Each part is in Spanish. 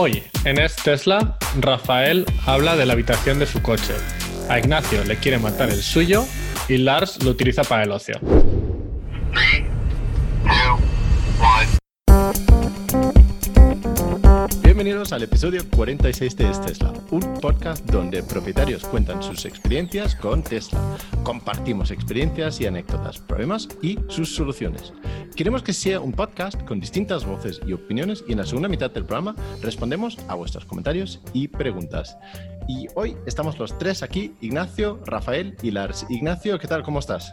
Hoy, en Es Tesla, Rafael habla de la habitación de su coche. A Ignacio le quiere matar el suyo y Lars lo utiliza para el ocio. Bienvenidos al episodio 46 de Es Tesla, un podcast donde propietarios cuentan sus experiencias con Tesla. Compartimos experiencias y anécdotas, problemas y sus soluciones. Queremos que sea un podcast con distintas voces y opiniones y en la segunda mitad del programa respondemos a vuestros comentarios y preguntas. Y hoy estamos los tres aquí, Ignacio, Rafael y Lars. Ignacio, ¿qué tal? ¿Cómo estás?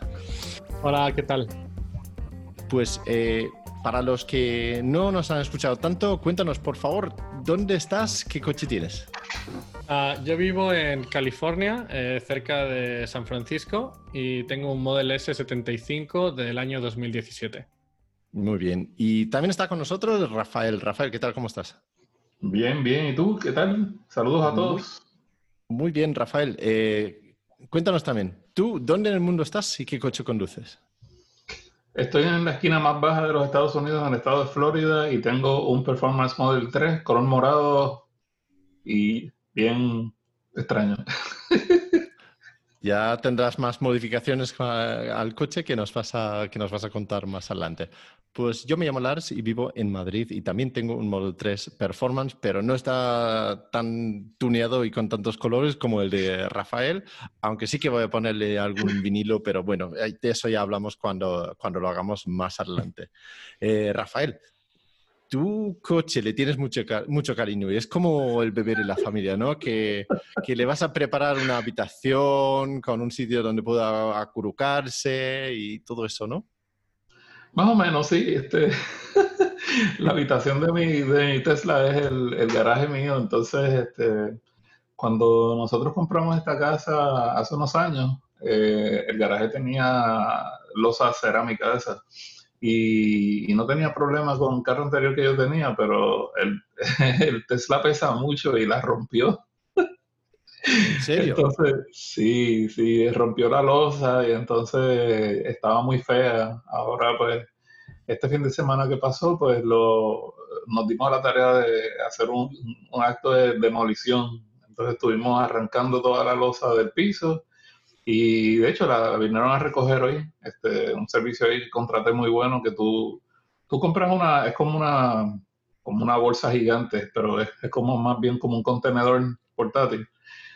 Hola, ¿qué tal? Pues eh, para los que no nos han escuchado tanto, cuéntanos por favor, ¿dónde estás? ¿Qué coche tienes? Uh, yo vivo en California, eh, cerca de San Francisco, y tengo un Model S75 del año 2017. Muy bien. Y también está con nosotros Rafael. Rafael, ¿qué tal? ¿Cómo estás? Bien, bien. ¿Y tú? ¿Qué tal? Saludos a todos. Muy, muy bien, Rafael. Eh, cuéntanos también, ¿tú dónde en el mundo estás y qué coche conduces? Estoy en la esquina más baja de los Estados Unidos, en el estado de Florida, y tengo un Performance Model 3, color morado y bien extraño. Ya tendrás más modificaciones al coche que nos, vas a, que nos vas a contar más adelante. Pues yo me llamo Lars y vivo en Madrid y también tengo un Model 3 Performance, pero no está tan tuneado y con tantos colores como el de Rafael, aunque sí que voy a ponerle algún vinilo, pero bueno, de eso ya hablamos cuando, cuando lo hagamos más adelante. Eh, Rafael, tu coche le tienes mucho, mucho cariño y es como el bebé de la familia, ¿no? Que, que, le vas a preparar una habitación con un sitio donde pueda acurrucarse y todo eso, ¿no? Más o menos, sí. Este, la habitación de mi, de Tesla es el, el, garaje mío, entonces este, cuando nosotros compramos esta casa hace unos años, eh, el garaje tenía losa cerámica y, no tenía problemas con el carro anterior que yo tenía, pero el, el Tesla pesa mucho y la rompió. ¿En serio? Entonces, sí, sí, rompió la losa y entonces estaba muy fea. Ahora, pues, este fin de semana que pasó, pues lo, nos dimos la tarea de hacer un, un acto de demolición. Entonces estuvimos arrancando toda la losa del piso y de hecho la vinieron a recoger hoy, este, un servicio ahí contraté muy bueno que tú, tú compras una, es como una, como una bolsa gigante, pero es, es como más bien como un contenedor portátil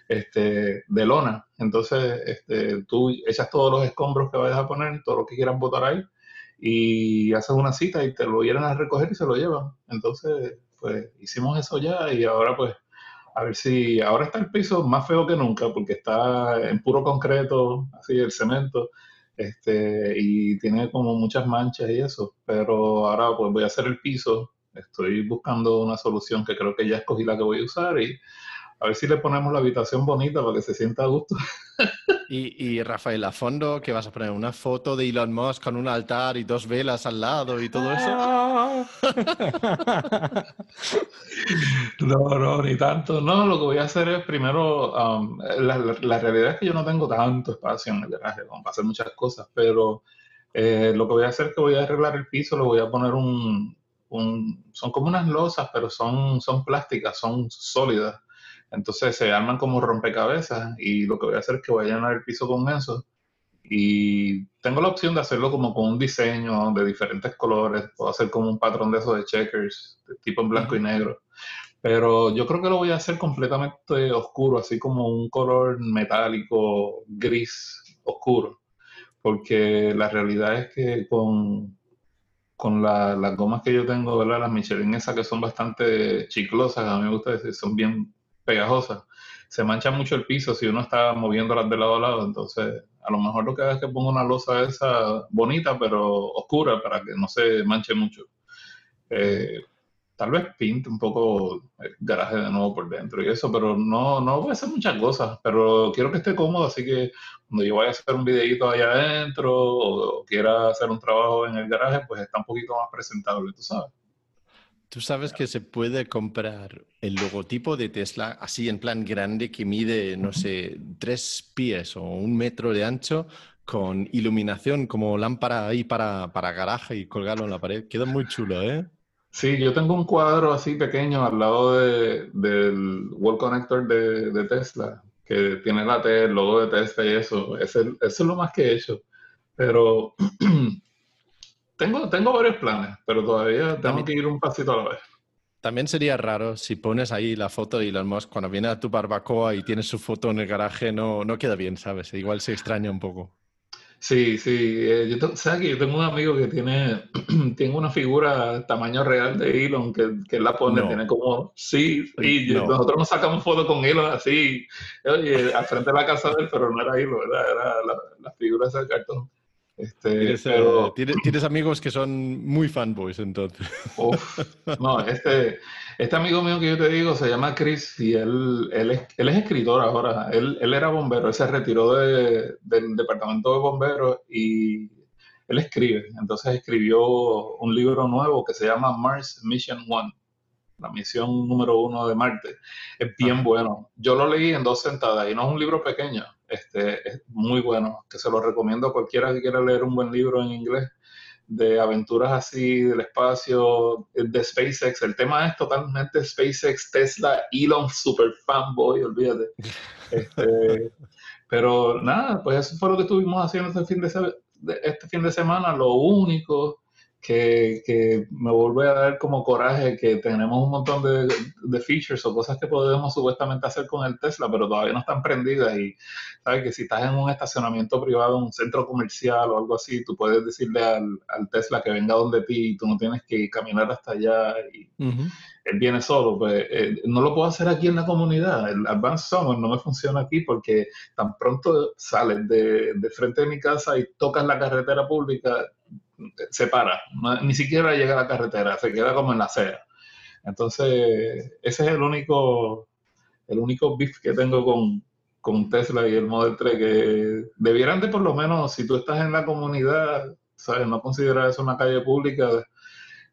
este, de lona. Entonces este, tú echas todos los escombros que vayas a poner, todo lo que quieras botar ahí, y haces una cita y te lo vienen a recoger y se lo llevan. Entonces, pues hicimos eso ya y ahora pues a ver si ahora está el piso más feo que nunca porque está en puro concreto, así el cemento, este, y tiene como muchas manchas y eso, pero ahora pues voy a hacer el piso, estoy buscando una solución que creo que ya escogí la que voy a usar y a ver si le ponemos la habitación bonita para que se sienta a gusto. Y, y, Rafael, a fondo, que vas a poner una foto de Elon Musk con un altar y dos velas al lado y todo eso. no, no, ni tanto. No, lo que voy a hacer es primero, um, la, la, la, realidad es que yo no tengo tanto espacio en el garaje como para hacer muchas cosas, pero eh, lo que voy a hacer es que voy a arreglar el piso, le voy a poner un, un son como unas losas, pero son, son plásticas, son sólidas entonces se arman como rompecabezas y lo que voy a hacer es que voy a llenar el piso con eso. Y tengo la opción de hacerlo como con un diseño de diferentes colores. Puedo hacer como un patrón de esos de checkers, de tipo en blanco y negro. Pero yo creo que lo voy a hacer completamente oscuro, así como un color metálico, gris, oscuro. Porque la realidad es que con, con la, las gomas que yo tengo, ¿verdad? las Michelin esas que son bastante chiclosas, a mí me gusta decir, son bien pegajosa. Se mancha mucho el piso si uno está moviéndolas de lado a lado. Entonces, a lo mejor lo que hago es que pongo una losa esa bonita, pero oscura, para que no se manche mucho. Eh, tal vez pinte un poco el garaje de nuevo por dentro y eso, pero no, no voy a hacer muchas cosas. Pero quiero que esté cómodo, así que cuando yo vaya a hacer un videito allá adentro o, o quiera hacer un trabajo en el garaje, pues está un poquito más presentable, tú sabes. Tú sabes que se puede comprar el logotipo de Tesla así en plan grande que mide, no sé, tres pies o un metro de ancho con iluminación como lámpara ahí para, para garaje y colgarlo en la pared. Queda muy chulo, ¿eh? Sí, yo tengo un cuadro así pequeño al lado de, del Wall Connector de, de, Tesla, que tiene la T, el logo de Tesla y eso. eso es lo más que he hecho. Pero tengo, tengo varios planes, pero todavía tengo que ir un pasito a la vez. También sería raro si pones ahí la foto de Elon Musk cuando viene a tu barbacoa y tienes su foto en el garaje, no, no queda bien, ¿sabes? Igual se extraña un poco. Sí, sí. Eh, yo, ¿sabes que yo tengo un amigo que tiene, tiene una figura tamaño real de Elon que, que la pone, tiene como, sí, y nosotros nos sacamos fotos con Elon así, oye, al frente de la casa de él, pero no era Elon, ¿verdad? Era la, la figura de cartón. Este, eh, ¿Tienes, amigos que son muy fanboys entonces. no, este, este amigo mío que yo te digo se llama Chris y él, él, es, él es escritor ahora. Él, él, era bombero, él se retiró de, del departamento de bomberos y él escribe. Entonces escribió un libro nuevo que se llama Mars Mission One la misión número uno de Marte. Es bien bueno. Yo lo leí en dos sentadas y no es un libro pequeño, este, es muy bueno, que se lo recomiendo a cualquiera que quiera leer un buen libro en inglés de aventuras así del espacio, de SpaceX. El tema es totalmente SpaceX, Tesla, Elon, super fanboy, olvídate. Este, pero nada, pues eso fue lo que estuvimos haciendo este fin de, este fin de semana. Lo único que, que, me vuelve a dar como coraje que tenemos un montón de, de, features o cosas que podemos supuestamente hacer con el Tesla, pero todavía no están prendidas y sabes que si estás en un estacionamiento privado, en un centro comercial o algo así, tú puedes decirle al, al Tesla que venga donde ti y tú no tienes que caminar hasta allá y él viene solo, pues eh, no lo puedo hacer aquí en la comunidad, el Advanced Summer no me funciona aquí porque tan pronto sales de, de frente de mi casa y tocas la carretera pública, se para, ni siquiera llega a la carretera, se queda como en la acera. Entonces, ese es el único, el único beef que tengo con, con Tesla y el Model 3, que debieran de por lo menos, si tú estás en la comunidad, ¿sabes? No considerar eso una calle pública,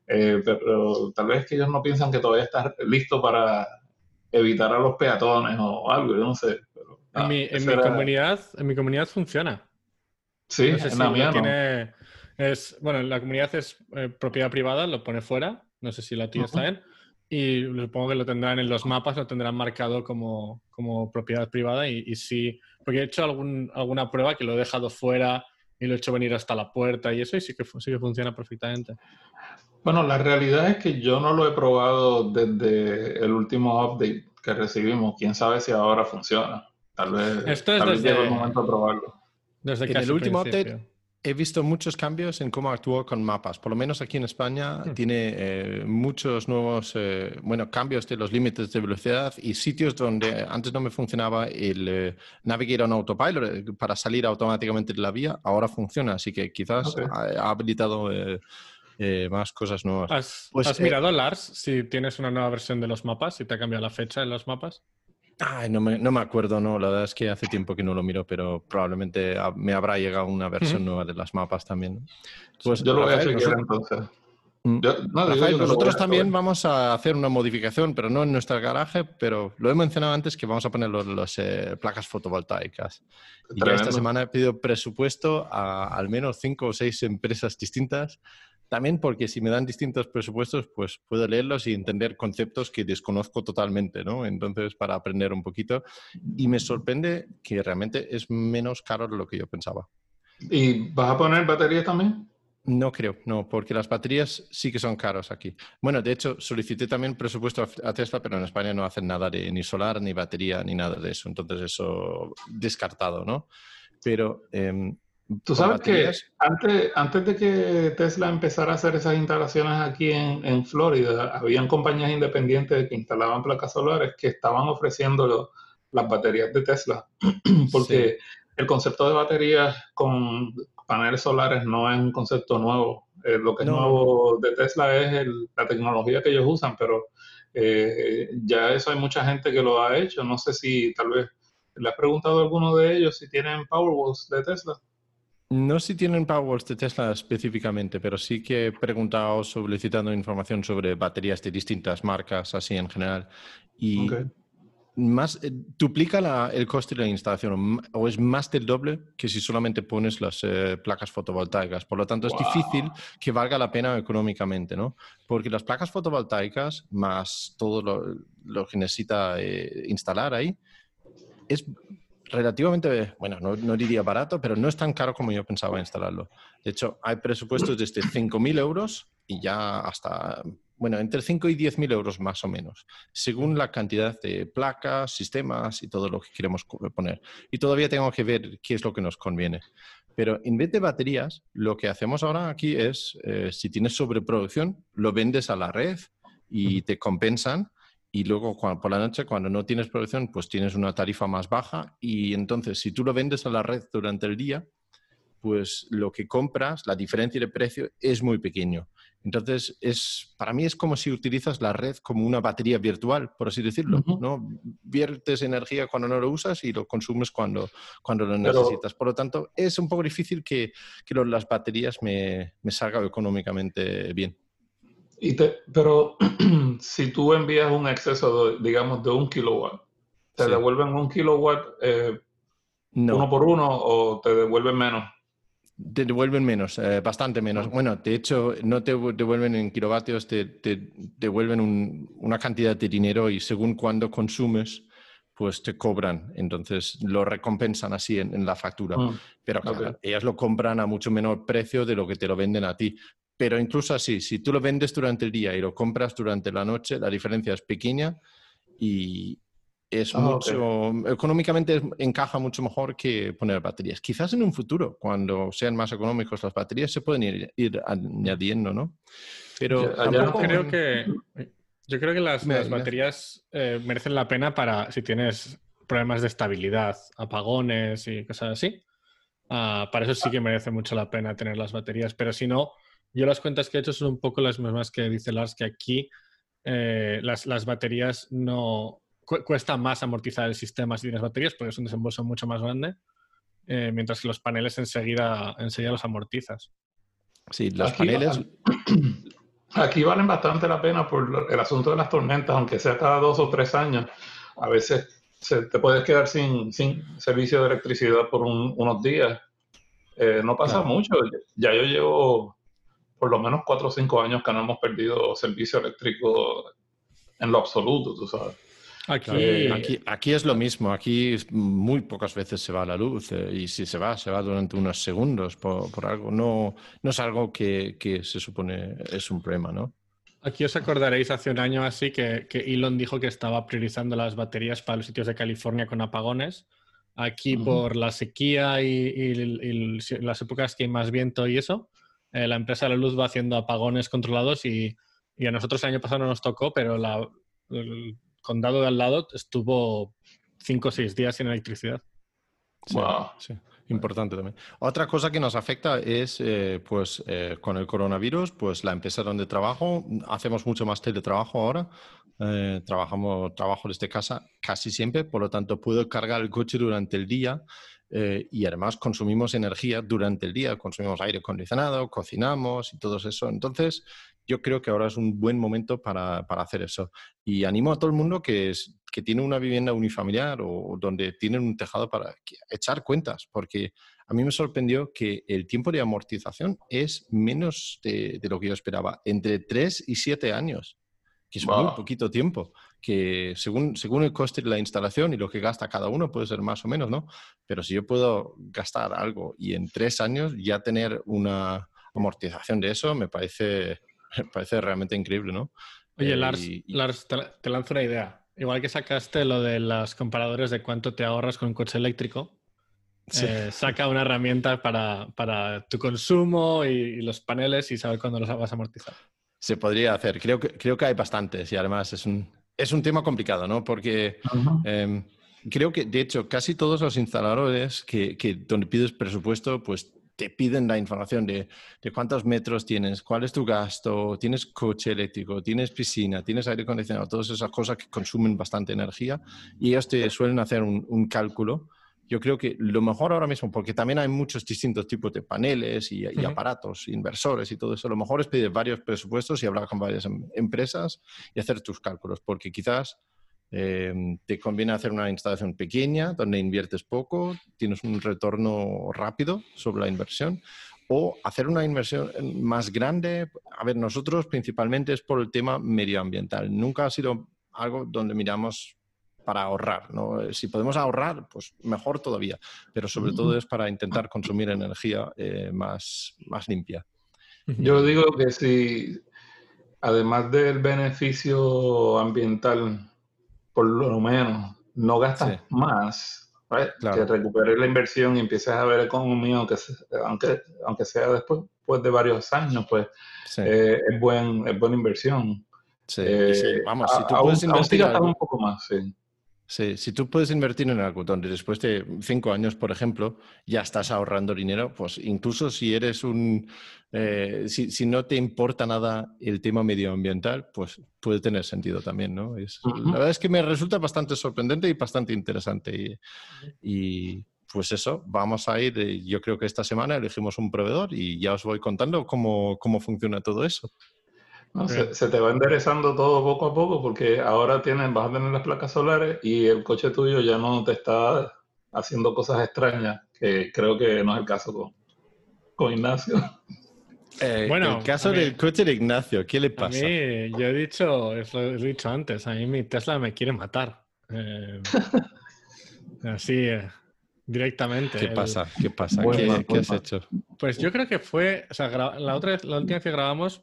eh, pero tal vez que ellos no piensan que todavía estás listo para evitar a los peatones o algo, yo no sé. en, ah, mi, en mi comunidad, en mi comunidad funciona. Sí, en la mía tiene, es, bueno, la comunidad es eh, propiedad privada, lo pone fuera. No sé si la tía está en. Y supongo que lo tendrán en los mapas, lo tendrán marcado como, como propiedad privada. Y, sí, porque he hecho algún, alguna prueba que lo he dejado fuera y lo he hecho venir hasta la puerta y eso, y sí que, sí que funciona perfectamente. Bueno, la realidad es que yo no lo he probado desde el último update que recibimos. Quién sabe si ahora funciona. Tal vez, Esto es desde, el momento de probarlo. Desde el último update he visto muchos cambios en cómo actúo con mapas. Por lo menos aquí en España hmm. tiene eh, muchos nuevos eh, bueno, cambios de los límites de velocidad y sitios donde antes no me funcionaba el eh, Navigator on Autopilot para salir automáticamente de la vía, ahora funciona. Así que quizás ha, habilitado más cosas nuevas. ¿Has, pues, ¿has mirado, Lars, si tienes una nueva versión de los mapas, si te ha cambiado la fecha en los mapas? Ay, no me, no me acuerdo, no. La verdad es que hace tiempo que no lo miro, pero probablemente me habrá llegado una versión nueva de las mapas también. Pues yo lo voy a hacer entonces. Nosotros también vamos a hacer una modificación, pero no en nuestro garaje, pero lo he mencionado antes que vamos a poner las eh, placas fotovoltaicas. Y ya esta semana he pedido presupuesto a al menos cinco o seis empresas distintas también porque si me dan distintos presupuestos, pues puedo leerlos y entender conceptos que desconozco totalmente, ¿no? Entonces, para aprender un poquito. Y me sorprende que realmente es menos caro de lo que yo pensaba. ¿Y vas a poner baterías también? No creo, no, porque las baterías sí que son caros aquí. Bueno, de hecho, solicité también presupuesto a Tesla, pero en España no hacen nada de ni solar, ni batería, ni nada de eso. Entonces, eso descartado, ¿no? Pero em, Tú sabes que antes, antes de que Tesla empezara a hacer esas instalaciones aquí en, Florida, habían compañías independientes que instalaban placas solares que estaban ofreciendo las baterías de Tesla, porque el concepto de baterías con paneles solares no es un concepto nuevo. Eh, lo que es nuevo de Tesla es la tecnología que ellos usan, pero eh, ya eso hay mucha gente que lo ha hecho. No sé si tal vez le has preguntado a alguno de ellos si tienen Powerwalls de Tesla. No si tienen Powerwalls de Tesla específicamente, pero sí que he preguntado solicitando información sobre baterías de distintas marcas, así en general. Y más, eh, duplica el coste de la instalación o es más del doble que si solamente pones las eh, placas fotovoltaicas. Por lo tanto, es difícil que valga la pena económicamente, ¿no? Porque las placas fotovoltaicas más todo lo, que necesita eh, instalar ahí es relativamente, bueno, no, diría barato, pero no es tan caro como yo pensaba instalarlo. De hecho, hay presupuestos desde 5.000 euros y ya hasta bueno, entre 5 y 10 mil euros más o menos, según la cantidad de placas, sistemas y todo lo que queremos poner. Y todavía tengo que ver qué es lo que nos conviene. Pero en vez de baterías, lo que hacemos ahora aquí es, eh, si tienes sobreproducción, lo vendes a la red y te compensan. Y luego por la noche, cuando no tienes producción, pues tienes una tarifa más baja. Y entonces, si tú lo vendes a la red durante el día, pues lo que compras, la diferencia de precio es muy pequeño. Entonces, es, para mí es como si utilizas la red como una batería virtual, por así decirlo. ¿no? Viertes energía cuando no lo usas y lo consumes cuando, cuando lo necesitas. Por lo tanto, es un poco difícil que, que las baterías me, me salgan económicamente bien. Y pero si tú envías un exceso, digamos, de un kilowatt, ¿te devuelven un kilowatt eh, uno por uno o te devuelven menos? Te devuelven menos, eh, bastante menos. Bueno, de hecho, no te devuelven en kilovatios, te, te devuelven una cantidad de dinero y según cuando consumes, pues te cobran. Entonces lo recompensan así en, la factura. Ah, Pero claro, ellas lo compran a mucho menor precio de lo que te lo venden a ti. Pero incluso así, si tú lo vendes durante el día y lo compras durante la noche, la diferencia es pequeña y, es ah, mucho, económicamente encaja mucho mejor que poner baterías. Quizás en un futuro, cuando sean más económicos las baterías, se pueden ir, añadiendo, ¿no? Pero yo creo que yo creo que las, baterías eh, merecen la pena para si tienes problemas de estabilidad, apagones y cosas así. Ah, para eso sí que merece mucho la pena tener las baterías. Pero si no, yo las cuentas que he hecho son un poco las mismas que dice Lars, que aquí eh, las, las baterías no cuesta más amortizar el sistema si tienes baterías porque es un desembolso mucho más grande, eh, mientras que los paneles enseguida, enseguida los amortizas. Sí, los paneles... Aquí valen bastante la pena por el asunto de las tormentas, aunque sea cada dos o tres años. A veces se, te puedes quedar sin, sin servicio de electricidad por unos días. Eh, no pasa mucho. Ya yo llevo por lo menos cuatro o cinco años que no hemos perdido servicio eléctrico en lo absoluto, tú sabes. Aquí, aquí, es lo mismo, aquí muy pocas veces se va la luz eh, y si se va, se va durante unos segundos por, algo. No, no es algo que, se supone es un problema, ¿no? Aquí os acordaréis hace un año así que, Elon dijo que estaba priorizando las baterías para los sitios de California con apagones. Aquí por la sequía y, las épocas que hay más viento y eso, eh, la empresa de la luz va haciendo apagones controlados y, a nosotros el año pasado no nos tocó, pero la, condado de al lado estuvo cinco o seis días sin electricidad. Sí, importante también. Otra cosa que nos afecta es, eh, pues, eh, con el coronavirus, pues la empresa donde trabajo, hacemos mucho más teletrabajo ahora. Eh, trabajamos, trabajo desde casa casi siempre, por lo tanto puedo cargar el coche durante el día y además consumimos energía durante el día, consumimos aire acondicionado, cocinamos y todo eso. Entonces, yo creo que ahora es un buen momento para, hacer eso. Y animo a todo el mundo que, es, que tiene una vivienda unifamiliar o donde tienen un tejado para echar cuentas, porque a mí me sorprendió que el tiempo de amortización es menos de, lo que yo esperaba, entre 3 y 7 años, que es muy poquito tiempo, que según, según el coste de la instalación y lo que gasta cada uno puede ser más o menos, ¿no? Pero si yo puedo gastar algo y en 3 años ya tener una amortización de eso, me parece me parece realmente increíble, ¿no? Oye, eh, Lars, te, lanzo una idea. Igual que sacaste lo de los comparadores de cuánto te ahorras con un coche eléctrico, eh, saca una herramienta para, tu consumo y, los paneles y saber cuándo los vas a amortizar. Se podría hacer. Creo que, creo que hay bastantes y además es un, es un tema complicado, ¿no? Porque em, creo que, de hecho, casi todos los instaladores que, que donde pides presupuesto, pues te piden la información de, cuántos metros tienes, cuál es tu gasto, tienes coche eléctrico, tienes piscina, tienes aire acondicionado, todas esas cosas que consumen bastante energía y ellos te suelen hacer un, cálculo. Yo creo que lo mejor ahora mismo, porque también hay muchos distintos tipos de paneles y, aparatos, inversores y todo eso, lo mejor es pedir varios presupuestos y hablar con varias em, empresas y hacer tus cálculos, porque quizás Eh, te conviene hacer una instalación pequeña donde inviertes poco, tienes un retorno rápido sobre la inversión o hacer una inversión más grande. A ver, nosotros principalmente es por el tema medioambiental. Nunca ha sido algo donde miramos para ahorrar. ¿no? Si podemos ahorrar, pues mejor todavía, pero sobre todo es para intentar consumir energía eh, más, más limpia. Yo digo que si, además del beneficio ambiental, por lo menos no gastas más, que recuperes la inversión y empieces a ver economía, aunque, aunque, aunque sea después pues, de varios años, pues eh, es, buen, es buena inversión. Sí, eh, vamos, si tú puedes invertir un poco más, sí. Sí, si tú puedes invertir en algo donde después de cinco años, por ejemplo, ya estás ahorrando dinero, pues incluso si eres un, eh, si, no te importa nada el tema medioambiental, pues puede tener sentido también, ¿no? Es, La verdad es que me resulta bastante sorprendente y bastante interesante. Y, pues eso, vamos a ir, eh, yo creo que esta semana elegimos un proveedor y ya os voy contando cómo, cómo funciona todo eso se, te va enderezando todo poco a poco porque ahora tienes, vas a tener las placas solares y el coche tuyo ya no te está haciendo cosas extrañas, que creo que no es el caso con, con Ignacio. Eh, bueno, el caso del coche de Ignacio, ¿qué le pasa? yo he dicho, lo he dicho antes, a mí mi Tesla me quiere matar. Eh, así, eh, directamente. ¿Qué pasa? ¿Qué pasa? ¿Qué, has hecho? Pues yo creo que fue, o sea, la otra vez, la última vez que grabamos,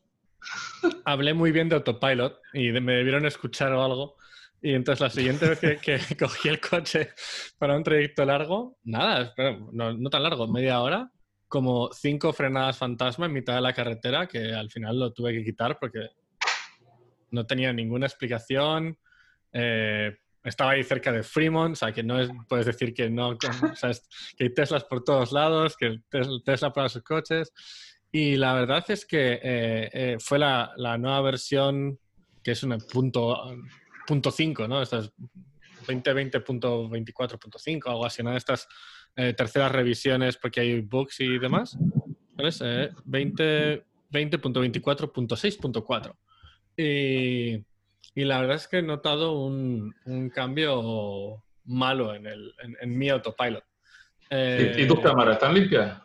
hablé muy bien de autopilot y me debieron escuchar o algo. Y entonces la siguiente vez que, cogí el coche para un trayecto largo, nada, no, no, tan largo, media hora, como cinco frenadas fantasma en mitad de la carretera que al final lo tuve que quitar porque no tenía ninguna explicación. Eh, estaba ahí cerca de Fremont, o sea, que no es, puedes decir que no, que hay Teslas por todos lados, que Tesla para sus coches. Y la verdad es que eh, eh, fue la, la, nueva versión, que es un punto, punto 5, ¿no? Estas 2020.24.5, algo así, ¿no? Estas eh, terceras revisiones porque hay bugs y demás. ¿Ves? 20.24.6.4. Y, y la verdad es que he notado un, un cambio malo en, el, en, mi autopilot. ¿Y, ¿Y tus cámaras están limpias?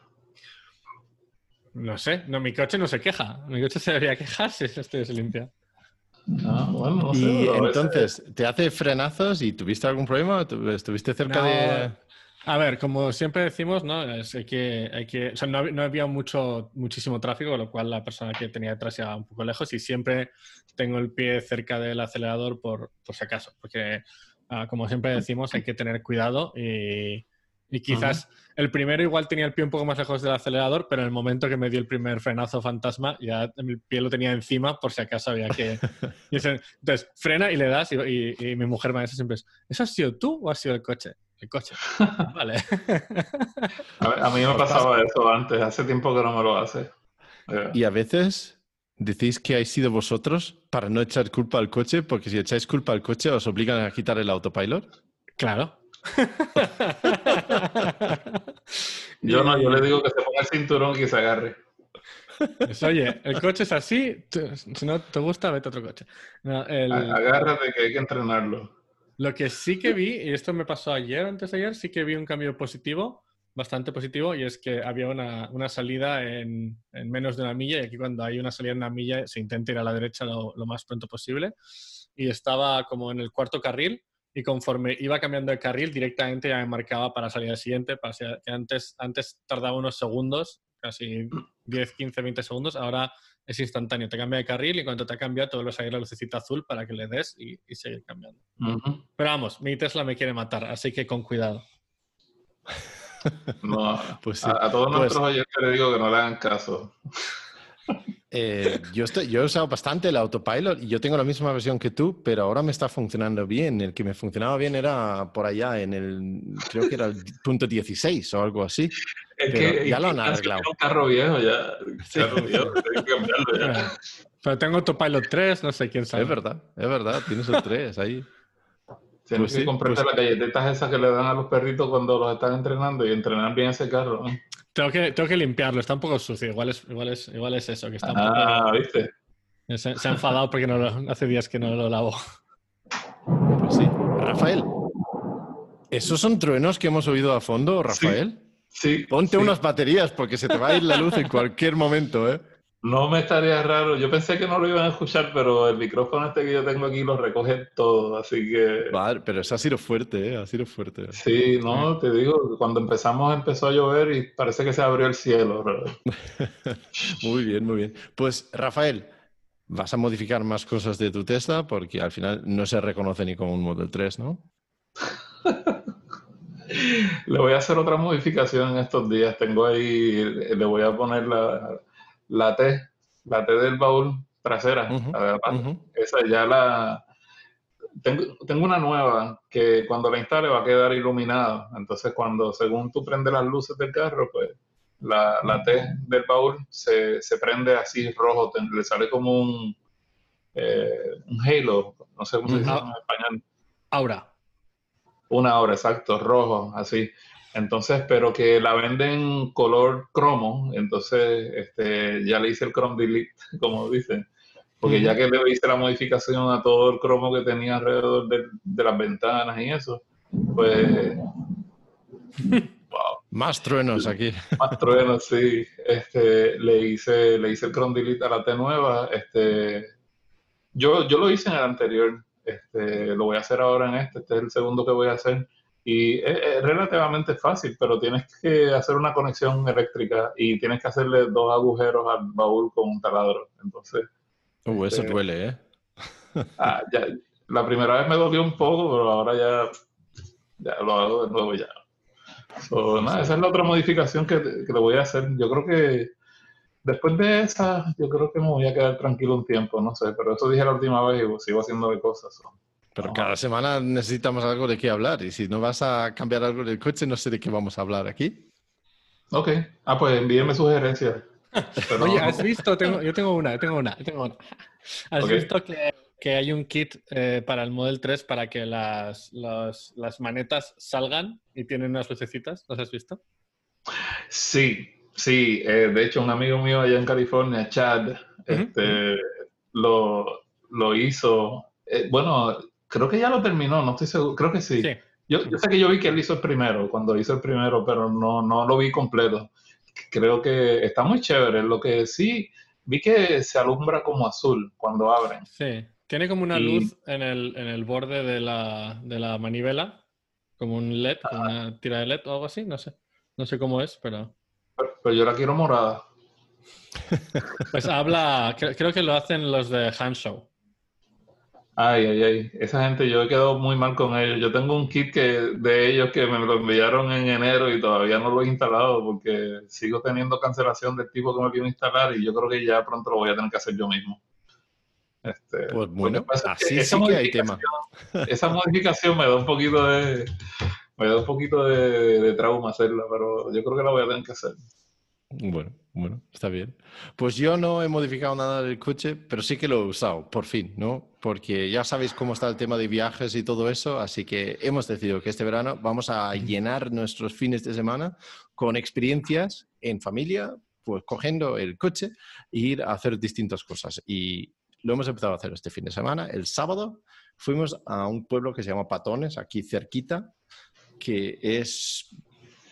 No sé, no, mi coche no se queja. Mi coche se debería quejar si esto se limpia. Ah, bueno, no sé, y entonces, ¿te hace frenazos y tuviste algún problema? ¿Estuviste cerca de...? A ver, como siempre decimos, ¿no? Es, que, hay que, o sea, no, no, había mucho, muchísimo tráfico, con lo cual la persona que tenía detrás iba un poco lejos y siempre tengo el pie cerca del acelerador por, por si acaso, porque ah, como siempre decimos, hay que tener cuidado y, y quizás el primero igual tenía el pie un poco más lejos del acelerador, pero en el momento que me dio el primer frenazo fantasma, ya el pie lo tenía encima por si acaso había que... Entonces, frena y le das y, mi mujer me dice siempre, ¿eso has sido tú o ha sido el coche? El coche. Vale. a, mí me pasaba eso antes, hace tiempo que no me lo hace. Eh. Y a veces decís que habéis sido vosotros para no echar culpa al coche, porque si echáis culpa al coche os obligan a quitar el autopilot. Claro. Yo no, yo le digo que se ponga el cinturón y se agarre. Pues, oye, el coche es así, si no te gusta, vete a otro coche. Agárrate que hay que entrenarlo. Lo que sí que vi, y esto me pasó ayer, antes de ayer, sí que vi un cambio positivo, bastante positivo, y es que había una, una salida en, en, menos de una milla, y aquí cuando hay una salida en una milla se intenta ir a la derecha lo, lo más pronto posible, y estaba como en el cuarto carril, y conforme iba cambiando de carril, directamente ya me marcaba para salir al siguiente, para que antes, antes tardaba unos segundos, casi 10, 15, 20 segundos, ahora es instantáneo, te cambia de carril y cuando te ha cambiado te vuelves a ir la lucecita azul para que le des y, seguir cambiando. Pero vamos, mi Tesla me quiere matar, así que con cuidado. No, pues a, todos pues nuestros oyentes les digo que no le hagan caso. Eh, yo, estoy, yo he usado bastante el autopilot y yo tengo la misma versión que tú, pero ahora me está funcionando bien. El que me funcionaba bien era por allá en el, creo que era el punto 16 o algo así. Es que, ya lo han arreglado. un carro viejo ya. Carro viejo, Pero tengo autopilot 3, no sé quién sabe. Es verdad, es verdad, tienes el 3 ahí. Tienes pues que comprarte pues las galletitas esas que le dan a los perritos cuando los están entrenando y entrenar bien ese carro. Tengo que, tengo que limpiarlo, está un poco sucio. Igual es, igual es, igual es eso, que está un ah, ¿viste? Se, ha enfadado porque no hace días que no lo lavo. Pues sí. Rafael, ¿esos son truenos que hemos oído a fondo, Rafael? Sí. Ponte sí. unas baterías porque se te va a ir la luz en cualquier momento, ¿eh? No me estaría raro. Yo pensé que no lo iban a escuchar, pero el micrófono este que yo tengo aquí lo recoge todo, así que... Vale, pero eso ha sido fuerte, ¿eh? Ha sido fuerte. Sí, no, te digo, cuando empezamos empezó a llover y parece que se abrió el cielo. muy bien, muy bien. Pues, Rafael, vas a modificar más cosas de tu Tesla porque al final no se reconoce ni como un Model 3, ¿no? Le voy a hacer otra modificación en estos días. Tengo ahí, le voy a poner la, la T, la T del baúl trasera. La de atrás. Esa ya la... Tengo, tengo una nueva que cuando la instale va a quedar iluminada. Entonces cuando, según tú prendes las luces del carro, pues la, la T del baúl se, se prende así rojo. te- le sale como un, eh, un halo, no sé cómo se dice en español. Aura. Una hora, exacto, rojo, así. Entonces, pero que la venden color cromo, entonces este, ya le hice el chrome delete, como dicen, porque ya que le hice la modificación a todo el cromo que tenía alrededor de, de las ventanas y eso, pues, wow, Más truenos aquí. más trueno, sí. Este, le hice, le hice el chrome delete a la T nueva. Este, yo, yo lo hice en el anterior. Este, lo voy a hacer ahora en este. Este es el segundo que voy a hacer. Y es, relativamente fácil, pero tienes que hacer una conexión eléctrica y tienes que hacerle dos agujeros al baúl con un taladro. Entonces, Uh, eso Este- duele, ¿eh? ah, ya, la primera vez me dolió un poco, pero ahora ya, ya lo hago de nuevo ya. So, nada, esa es la otra modificación que, que le voy a hacer. Yo creo que después de esa, yo creo que me voy a quedar tranquilo un tiempo, no sé, pero eso dije la última vez y pues, sigo haciéndole cosas. so. Pero Ajá. cada semana necesitamos algo de qué hablar y si no vas a cambiar algo del coche, no sé de qué vamos a hablar aquí. Ok, ah, pues envíenme sugerencias. Pero- Oye, ¿has visto? Tengo, yo tengo una, yo tengo una, yo tengo una. ¿Has Ok. visto que, que hay un kit eh, para el Model 3 para que las, las, las manetas salgan y tienen unas lucecitas? ¿Las has visto? Sí, sí. eh, de hecho, un amigo mío allá en California, Chad, este, lo, lo hizo. eh, bueno, creo que ya lo terminó, no estoy seguro. Creo que sí. Sí. Yo, yo sé que yo vi que él hizo el primero, cuando hizo el primero, pero no, no lo vi completo. Creo que está muy chévere. Lo que sí, vi que se alumbra como azul cuando abren. Sí. Tiene como una Y- luz en el, en el borde de la, de la manivela, como un LED, como una tira de LED o algo así, no sé. No sé cómo es, pero... Pero, pero yo la quiero morada. Pues habla, cre- creo que lo hacen los de Hanshow. Ay, ay, ay. Esa gente, yo he quedado muy mal con ellos. Yo tengo un kit que, de ellos que me lo enviaron en enero y todavía no lo he instalado porque sigo teniendo cancelación del tipo que me vino a instalar y yo creo que ya pronto lo voy a tener que hacer yo mismo. Este, Pues bueno, pasa es que así sí que hay tema. Esa modificación me da un poquito de, me da un poquito de, de trauma hacerla, pero yo creo que la voy a tener que hacer. Bueno, bueno, está bien. Pues yo no he modificado nada del coche, pero sí que lo he usado, por fin, ¿no? Porque ya sabéis cómo está el tema de viajes y todo eso, así que hemos decidido que este verano vamos a llenar nuestros fines de semana con experiencias en familia, pues cogiendo el coche e ir a hacer distintas cosas. Y lo hemos empezado a hacer este fin de semana. El sábado fuimos a un pueblo que se llama Patones, aquí cerquita, que es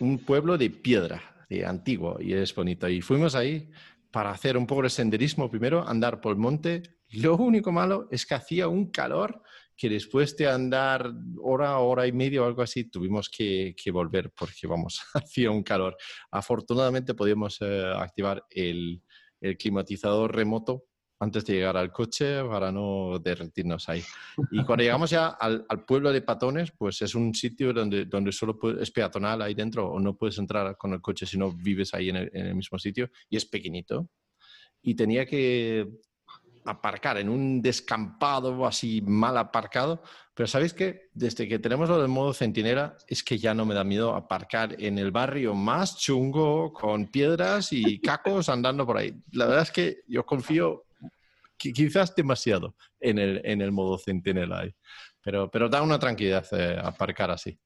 un pueblo de piedra, de antiguo, y es bonito. Y fuimos ahí para hacer un poco de senderismo primero, andar por el monte. Lo único malo es que hacía un calor que después de andar hora, hora y media o algo así, tuvimos que, que volver porque, vamos, hacía un calor. Afortunadamente podíamos eh, activar el, el climatizador remoto antes de llegar al coche para no derretirnos ahí. Y cuando llegamos ya al, al pueblo de Patones, pues es un sitio donde, donde solo es peatonal ahí dentro o no puedes entrar con el coche si no vives ahí en el, en el mismo sitio y es pequeñito. Y tenía que aparcar en un descampado así mal aparcado. Pero ¿sabéis qué? Desde que tenemos lo del modo centinela es que ya no me da miedo aparcar en el barrio más chungo con piedras y cacos andando por ahí. La verdad es que yo confío quizás demasiado en el, en el modo centinela ahí. Pero, pero da una tranquilidad eh, aparcar así.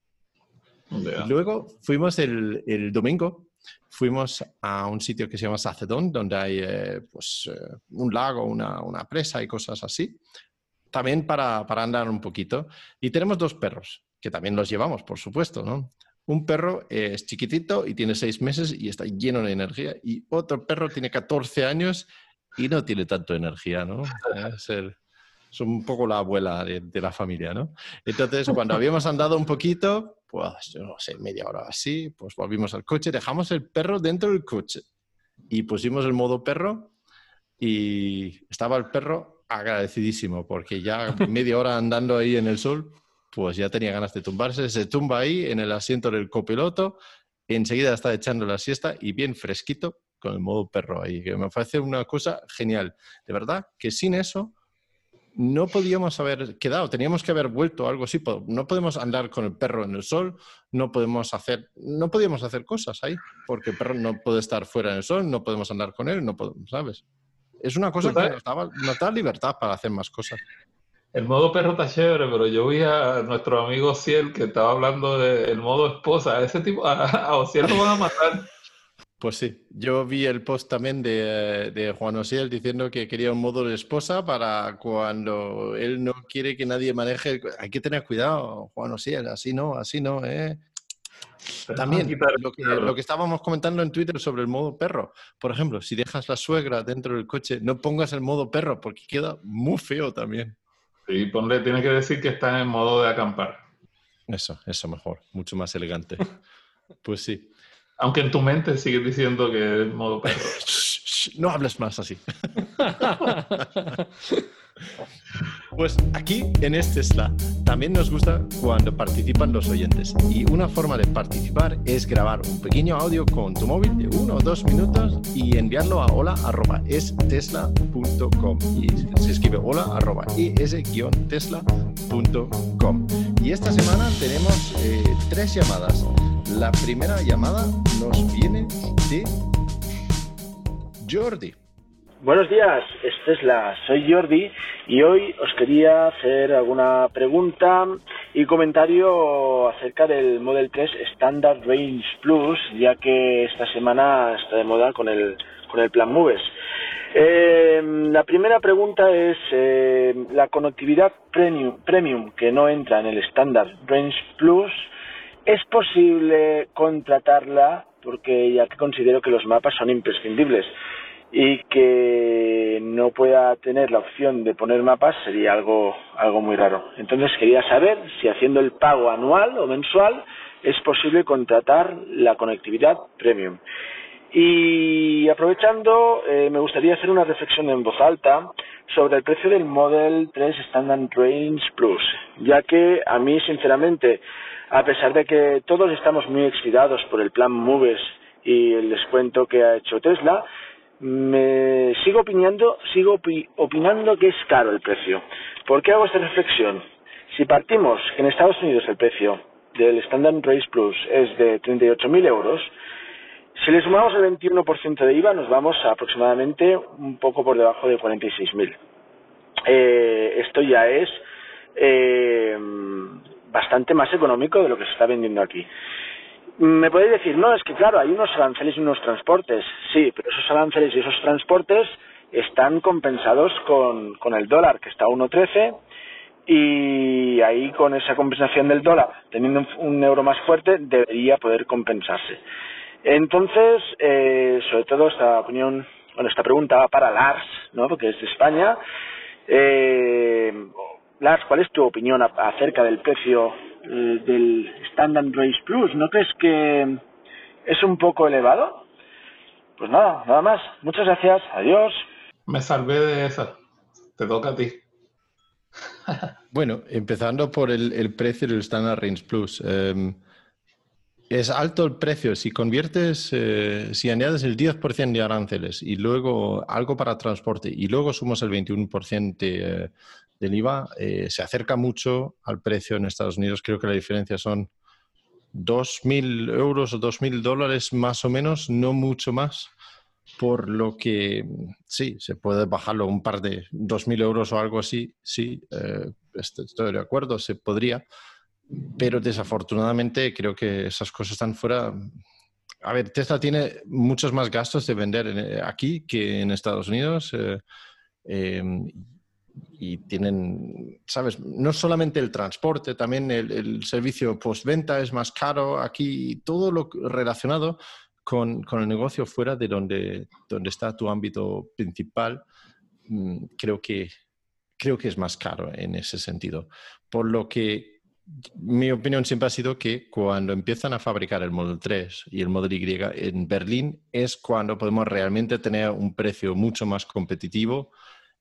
Luego fuimos el, el domingo, fuimos a un sitio que se llama Sacedón, donde hay eh, pues, eh, un lago, una, una presa y cosas así. también para, para andar un poquito. Y tenemos dos perros, que también los llevamos, por supuesto, ¿no? Un perro es chiquitito y tiene seis meses y está lleno de energía. Y otro perro tiene 14 años y no tiene tanto energía, ¿no? Es, un poco la abuela de, la familia, ¿no? Entonces, cuando habíamos andado un poquito, pues, yo no sé, media hora así, pues volvimos al coche, dejamos el perro dentro del coche y pusimos el modo perro y estaba el perro agradecidísimo porque ya media hora andando ahí en el sol, pues ya tenía ganas de tumbarse, se tumba ahí en el asiento del copiloto, enseguida está echando la siesta y bien fresquito con el modo perro ahí, que me parece una cosa genial. De verdad que sin eso no podíamos haber quedado, teníamos que haber vuelto algo así. No podemos andar con el perro en el sol, no podemos hacer, no podíamos hacer cosas ahí, porque el perro no puede estar fuera en el sol, no podemos andar con él, no podemos, ¿sabes? Es una cosa que nos da libertad para hacer más cosas. El modo perro está chévere, pero yo vi a nuestro amigo Ciel que estaba hablando del modo esposa. Ese tipo, a, a Ciel lo van a matar. Pues sí, yo vi el post también de, de, Juan Osiel diciendo que quería un modo de esposa para cuando él no quiere que nadie maneje. Hay que tener cuidado, Juan Osiel, así no, así no, ¿eh? También lo que, lo que, estábamos comentando en Twitter sobre el modo perro. Por ejemplo, si dejas la suegra dentro del coche, no pongas el modo perro porque queda muy feo también. Sí, ponle, tiene que decir que está en modo de acampar. Eso, eso mejor, mucho más elegante. pues sí. Aunque en tu mente sigues diciendo que es modo perro. no hables más así. Pues aquí en este Tesla también nos gusta cuando participan los oyentes y una forma de participar es grabar un pequeño audio con tu móvil de uno o dos minutos y enviarlo a hola.estesla.com y se escribe hola.es-tesla.com y esta semana tenemos eh, tres llamadas. La primera llamada nos viene de Jordi. Buenos días, es Tesla, soy Jordi y hoy os quería hacer alguna pregunta y comentario acerca del Model 3 Standard Range Plus, ya que esta semana está de moda con el, con el plan Moves. Eh, la primera pregunta es eh, la conectividad premium, premium que no entra en el Standard Range Plus. ¿Es posible contratarla? Porque ya que considero que los mapas son imprescindibles y que no pueda tener la opción de poner mapas sería algo, algo muy raro. Entonces quería saber si haciendo el pago anual o mensual es posible contratar la conectividad premium. Y aprovechando, eh, me gustaría hacer una reflexión en voz alta sobre el precio del Model 3 Standard Range Plus, ya que a mí, sinceramente, a pesar de que todos estamos muy excitados por el plan Moves y el descuento que ha hecho Tesla, me sigo opinando, sigo opinando que es caro el precio. ¿Por qué hago esta reflexión? Si partimos que en Estados Unidos el precio del Standard Race Plus es de 38.000 euros, si le sumamos el 21% de IVA nos vamos a aproximadamente un poco por debajo de 46.000. Eh, esto ya es eh, bastante más económico de lo que se está vendiendo aquí. Me podéis decir, no, es que claro, hay unos aranceles y unos transportes. Sí, pero esos aranceles y esos transportes están compensados con, con el dólar, que está a 1.13, y ahí con esa compensación del dólar, teniendo un, euro más fuerte, debería poder compensarse. Entonces, eh, sobre todo esta opinión, bueno, esta pregunta va para Lars, ¿no? Porque es de España. Eh, Lars, ¿cuál es tu opinión acerca del precio eh, del Standard Race Plus. ¿No crees que es un poco elevado? Pues nada, nada más. Muchas gracias. Adiós. Me salvé de esa. Te toca a ti. bueno, empezando por el, precio del Standard Range Plus. Em, es alto el precio. Si conviertes, eh, si añades el 10% de aranceles y luego algo para transporte y luego sumas el 21% de, del IVA eh, se acerca mucho al precio en Estados Unidos. Creo que la diferencia son 2.000 euros o 2.000 dólares más o menos, no mucho más, por lo que sí, se puede bajarlo un par de 2.000 euros o algo así, sí, eh, estoy de acuerdo, se podría, pero desafortunadamente creo que esas cosas están fuera. A ver, Tesla tiene muchos más gastos de vender aquí que en Estados Unidos. Eh, y tienen, ¿sabes? No solamente el transporte, también el, servicio postventa es más caro aquí, todo lo relacionado con, con, el negocio fuera de donde, donde está tu ámbito principal, mm, creo que, creo que es más caro en ese sentido. Por lo que mi opinión siempre ha sido que cuando empiezan a fabricar el Model 3 y el Model Y en Berlín es cuando podemos realmente tener un precio mucho más competitivo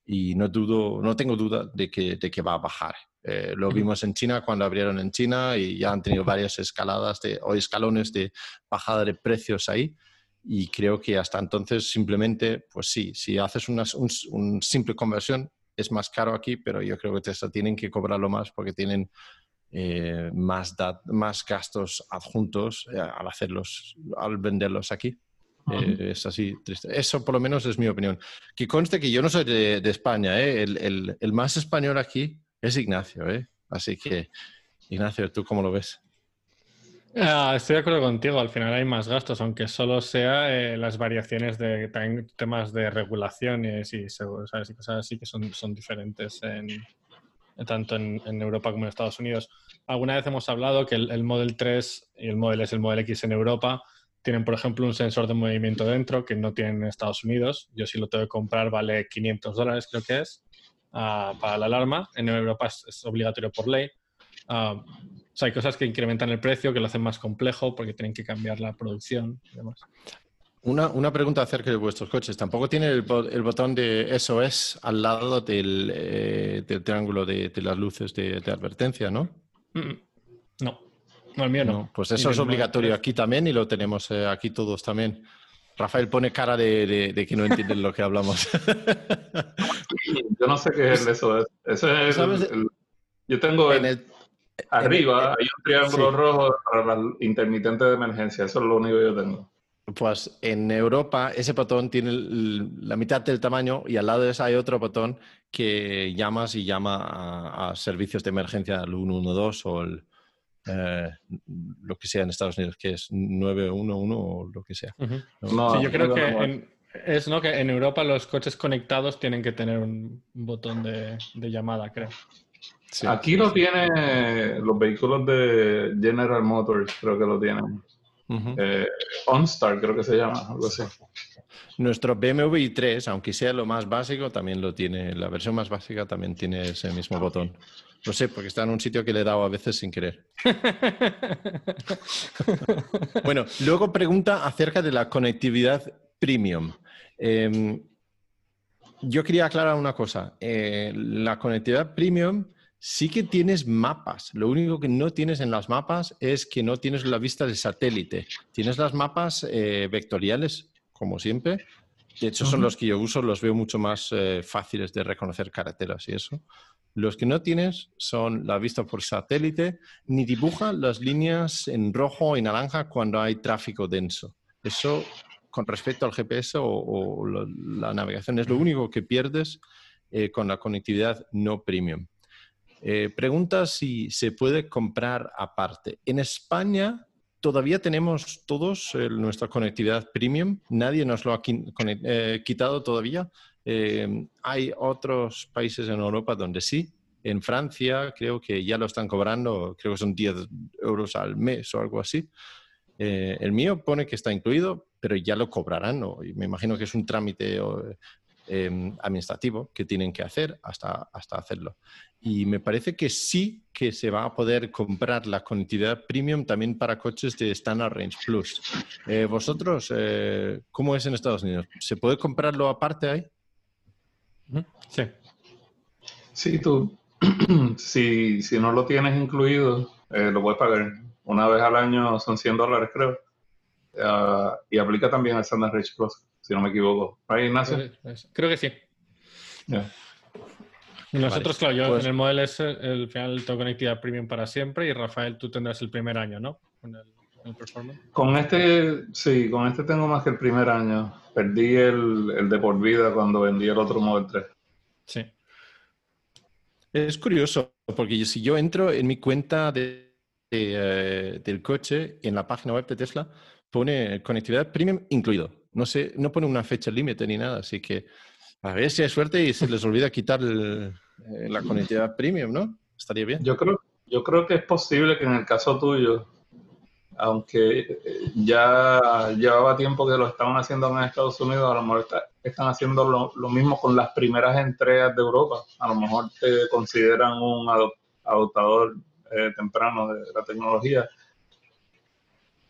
y no, dudo, no tengo duda de que, de que va a bajar. Eh, lo vimos en China cuando abrieron en China y ya han tenido varias escaladas de, o escalones de bajada de precios ahí. Y creo que hasta entonces simplemente, pues sí, si haces una un, simple conversión, es más caro aquí, pero yo creo que Tesla tienen que cobrarlo más porque tienen eh, más, más gastos adjuntos eh, al hacerlos, al venderlos aquí. Eh, es así triste. Eso por lo menos es mi opinión. Que conste que yo no soy de, España, el, el, más español aquí es Ignacio, así que Ignacio, ¿tú cómo lo ves? Ah, estoy de acuerdo contigo, al final hay más gastos, aunque solo sea las variaciones de temas de regulaciones y, ¿sabes? y cosas así que son, son diferentes en, tanto en, Europa como en Estados Unidos. Alguna vez hemos hablado que el, Model 3 y el Model S, el Model X en Europa, tienen, por ejemplo, un sensor de movimiento dentro que no tienen en Estados Unidos. Yo si lo tengo que comprar vale 500 dólares, creo que es, ah, para la alarma. En Europa es, obligatorio por ley. Ah, o sea, hay cosas que incrementan el precio, que lo hacen más complejo porque tienen que cambiar la producción y demás. Una, pregunta acerca de vuestros coches. ¿Tampoco tiene el, botón de SOS al lado del, eh, triángulo de, las luces de, advertencia, no? No, no, el mío no. pues eso es obligatorio aquí también y lo tenemos eh, aquí todos también. Rafael pone cara de, que no entienden lo que hablamos. Yo no sé qué es el SOS. es yo tengo en el, arriba, hay un triángulo rojo para la intermitente de emergencia. Eso es lo único que yo tengo. Pues en Europa ese botón tiene la mitad del tamaño y al lado de ese hay otro botón que llamas y llama a, servicios de emergencia al 112 o el, eh, lo que sea en Estados Unidos, que es 911 o lo que sea. sí, yo creo que en, es ¿no? que en Europa los coches conectados tienen que tener un botón de, llamada, creo. Aquí lo tiene los vehículos de General Motors, creo que lo tienen. Eh, OnStar creo que se llama, algo así. Nuestro BMW i3, aunque sea lo más básico, también lo tiene. La versión más básica también tiene ese mismo botón. Lo sé, porque está en un sitio que le he dado a veces sin querer. bueno, luego pregunta acerca de la conectividad premium. Em, yo quería aclarar una cosa. Eh, la conectividad premium sí que tienes mapas. Lo único que no tienes en las mapas es que no tienes la vista del satélite. Tienes las mapas eh, vectoriales, como siempre. De hecho, son los que yo uso, los veo mucho más eh, fáciles de reconocer carreteras y eso. Los que no tienes son la vista por satélite, ni dibuja las líneas en rojo y naranja cuando hay tráfico denso. Eso, con respecto al GPS o, la, navegación, es lo único que pierdes eh, con la conectividad no premium. Eh, pregunta si se puede comprar aparte. En España todavía tenemos todos eh, nuestra conectividad premium. Nadie nos lo ha eh, quitado todavía. hay otros países en Europa donde sí. En Francia creo que ya lo están cobrando, creo que son 10 euros al mes o algo así. el mío pone que está incluido, pero ya lo cobrarán. Me imagino que es un trámite Em, administrativo que tienen que hacer hasta, hasta hacerlo. Y me parece que sí que se va a poder comprar la conectividad premium también para coches de Standard Range Plus. Eh, ¿Vosotros eh, cómo es en Estados Unidos? ¿Se puede comprarlo aparte ahí? Sí. Sí, tú, si, si no lo tienes incluido, eh, lo puedes pagar. Una vez al año son 100 dólares, creo. Ah, y aplica también al Standard Range Plus si no me equivoco. ¿Ahí, Ignacio? Creo que sí. Nosotros, claro, yo pues en el Model S, el final tengo conectividad premium para siempre y Rafael, tú tendrás el primer año, ¿no? Con el, Performance. Con este, sí, con este tengo más que el primer año. Perdí el, el de por vida cuando vendí el otro Model 3. Sí. Es curioso, porque si yo entro en mi cuenta de, eh, del coche en la página web de Tesla, pone conectividad premium incluido no, no pone una fecha límite ni nada, así que a ver si hay suerte y se les olvida quitar el, eh, la conectividad premium, ¿no? Estaría bien. Yo creo, yo creo que es posible que en el caso tuyo, aunque eh, ya llevaba tiempo que lo estaban haciendo en Estados Unidos, a lo mejor están haciendo lo, mismo con las primeras entregas de Europa. A lo mejor te consideran un adoptador eh, temprano de la tecnología.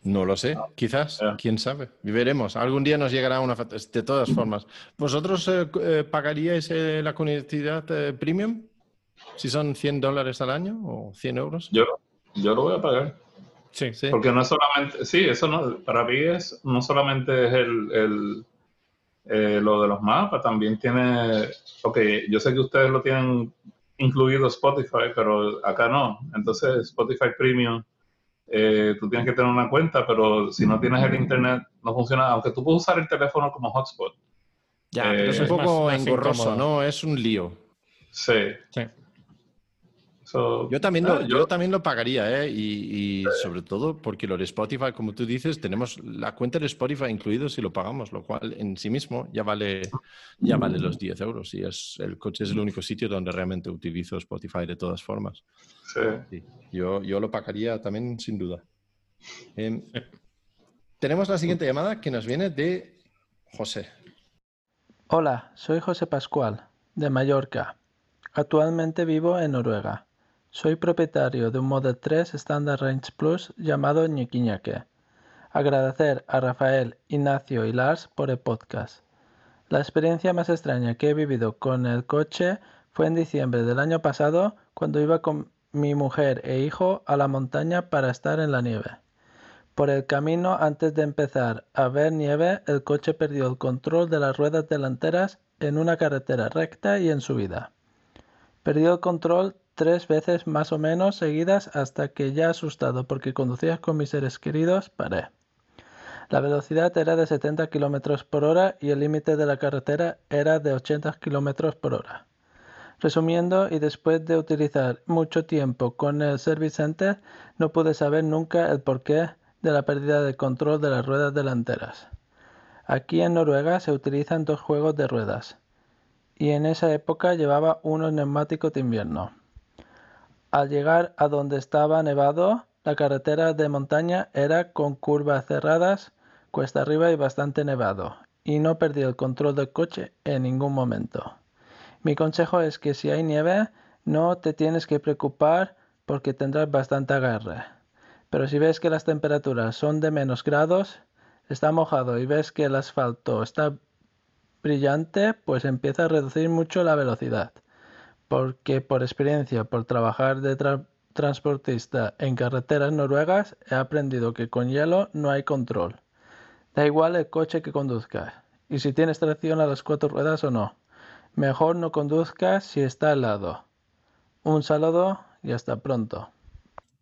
No lo sé, quizás, quién sabe. Veremos. Algún día nos llegará una de todas formas. ¿Vosotros eh, pagaríais la conectividad premium? Si son 100 dólares al año o 100 euros. Yo, yo lo voy a pagar. Sí. sí. Porque no es solamente, sí, eso no, para mí es, no solamente es el, el eh, lo de los mapas, también tiene, ok, yo sé que ustedes lo tienen incluido Spotify, pero acá no. Entonces Spotify Premium, eh, tú tienes que tener una cuenta, pero si no tienes el internet no funciona, aunque tú puedes usar el teléfono como hotspot. Ya, pero es un eh, poco engorroso, ¿no? Es un lío. Sí. sí yo, también lo, ah, yo... también lo pagaría, ¿eh? Y, sobre todo porque lo de Spotify, como tú dices, tenemos la cuenta de Spotify incluido si lo pagamos, lo cual en sí mismo ya vale, ya vale los 10 euros. Y es, el coche es el único sitio donde realmente utilizo Spotify de todas formas. Sí. yo, yo lo pagaría también sin duda. Em, tenemos la siguiente llamada que nos viene de José. Hola, soy José Pascual, de Mallorca. Actualmente vivo en Noruega. Soy propietario de un Model 3 Standard Range Plus llamado Ñiquiñaque. Agradecer a Rafael, Ignacio y Lars por el podcast. La experiencia más extraña que he vivido con el coche fue en diciembre del año pasado cuando iba con mi mujer e hijo a la montaña para estar en la nieve. Por el camino antes de empezar a ver nieve, el coche perdió el control de las ruedas delanteras en una carretera recta y en subida. Perdió el control tres veces más o menos seguidas hasta que ya asustado porque conducía con mis seres queridos paré. La velocidad era de 70 km por hora y el límite de la carretera era de 80 km por hora. Resumiendo, y después de utilizar mucho tiempo con el Service Center, no pude saber nunca el porqué de la pérdida de control de las ruedas delanteras. Aquí en Noruega se utilizan dos juegos de ruedas, y en esa época llevaba unos neumáticos de invierno. Al llegar a donde estaba nevado, la carretera de montaña era con curvas cerradas, cuesta arriba y bastante nevado, y no perdí el control del coche en ningún momento. Mi consejo es que si hay nieve, no te tienes que preocupar porque tendrás bastante agarre. Pero si ves que las temperaturas son de menos grados, está mojado y ves que el asfalto está brillante, pues empieza a reducir mucho la velocidad porque por experiencia, por trabajar de transportista en carreteras noruegas, he aprendido que con hielo no hay control. Da igual el coche que conduzcas y si tienes tracción a las cuatro ruedas o no. Mejor no conduzcas si está helado. Un saludo y hasta pronto.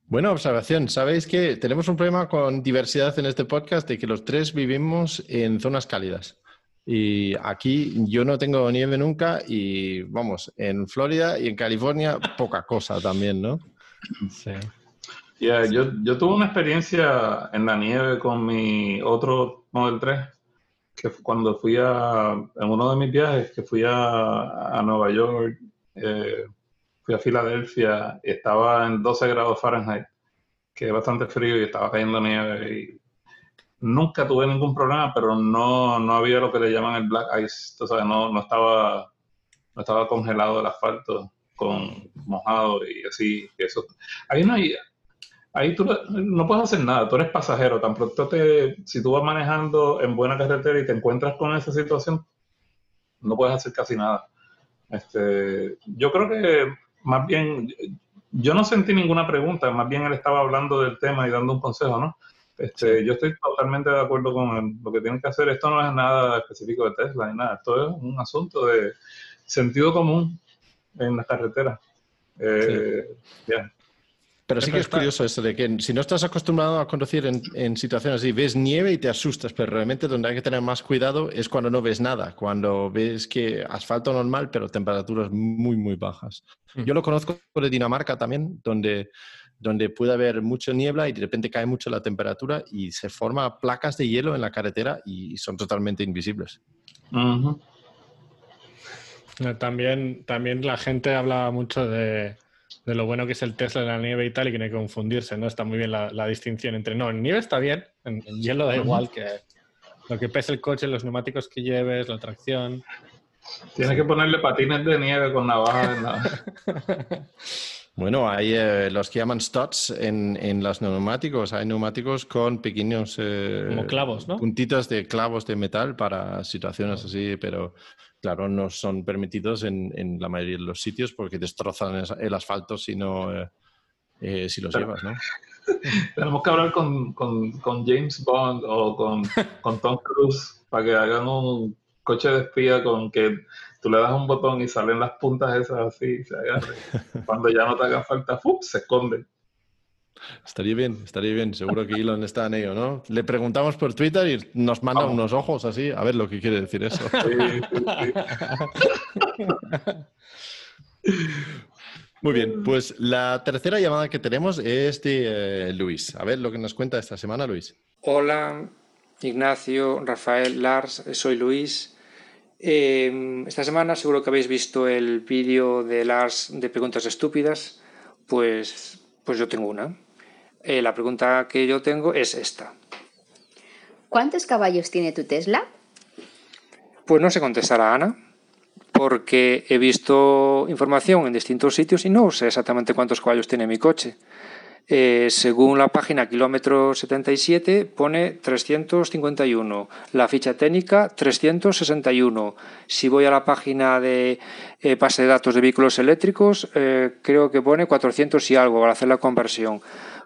Buena observación. Sabéis que tenemos un problema con diversidad en este podcast de que los tres vivimos en zonas cálidas. Y aquí yo no tengo nieve nunca y vamos, en Florida y en California poca cosa también, ¿no? Sí. yo, yo, tuve una experiencia en la nieve con mi otro Model 3, que cuando fui a, en uno de mis viajes, que fui a, a Nueva York, eh, fui a Filadelfia, y estaba en 12 grados Fahrenheit, que es bastante frío y estaba cayendo nieve y nunca tuve ningún problema, pero no, no había lo que le llaman el black ice, no, no, estaba, no estaba congelado el asfalto con mojado y así, eso. Ahí no hay, ahí tú no puedes hacer nada, tú eres pasajero, tan pronto te, si tú vas manejando en buena carretera y te encuentras con esa situación, no puedes hacer casi nada. Este, yo creo que más bien, yo no sentí ninguna pregunta, más bien él estaba hablando del tema y dando un consejo, ¿no? Este, yo estoy totalmente de acuerdo con lo que tienen que hacer. Esto no es nada específico de Tesla ni nada. Esto es un asunto de sentido común en las carreteras. Eh, Pero sí que es curioso eso de que si no estás acostumbrado a conducir en, situaciones así, ves nieve y te asustas, pero realmente donde hay que tener más cuidado es cuando no ves nada, cuando ves que asfalto normal, pero temperaturas muy, muy bajas. Mm. Yo lo conozco de Dinamarca también, donde donde puede haber mucha niebla y de repente cae mucho la temperatura y se forman placas de hielo en la carretera y son totalmente invisibles. También, también la gente habla mucho de, lo bueno que es el Tesla en la nieve y tal, y que no hay que confundirse, ¿no? Está muy bien la, distinción entre, no, en nieve está bien, en, hielo da igual que lo que pese el coche, los neumáticos que lleves, la tracción. Tienes que ponerle patines de nieve con navaja. Bueno, hay eh, los que llaman studs en, los neumáticos. Hay neumáticos con pequeños eh, clavos, ¿no? puntitos de clavos de metal para situaciones así, pero claro, no son permitidos en, la mayoría de los sitios porque destrozan el asfalto si no eh, si los llevas, ¿no? Tenemos que hablar con, James Bond o con, con Tom Cruise para que hagan un coche de espía con que tú le das un botón y salen las puntas esas así, se Cuando ya no te haga falta, ¡fup! se esconden. Estaría bien, estaría bien. Seguro que Elon está en ello, ¿no? Le preguntamos por Twitter y nos manda unos ojos así, a ver lo que quiere decir eso. Muy bien, pues la tercera llamada que tenemos es de eh, Luis. A ver lo que nos cuenta esta semana, Luis. Hola, Ignacio, Rafael, Lars, soy Luis. Em, esta semana seguro que habéis visto el vídeo de Lars de preguntas estúpidas. Pues, pues yo tengo una. Eh, la pregunta que yo tengo es esta. ¿Cuántos caballos tiene tu Tesla? Pues no sé contestar a Ana, porque he visto información en distintos sitios y no sé exactamente cuántos caballos tiene mi coche. Eh, según la página kilómetro 77 pone 351, la ficha técnica 361. Si voy a la página de eh, base de datos de vehículos eléctricos, eh, creo que pone 400 y algo para hacer la conversión.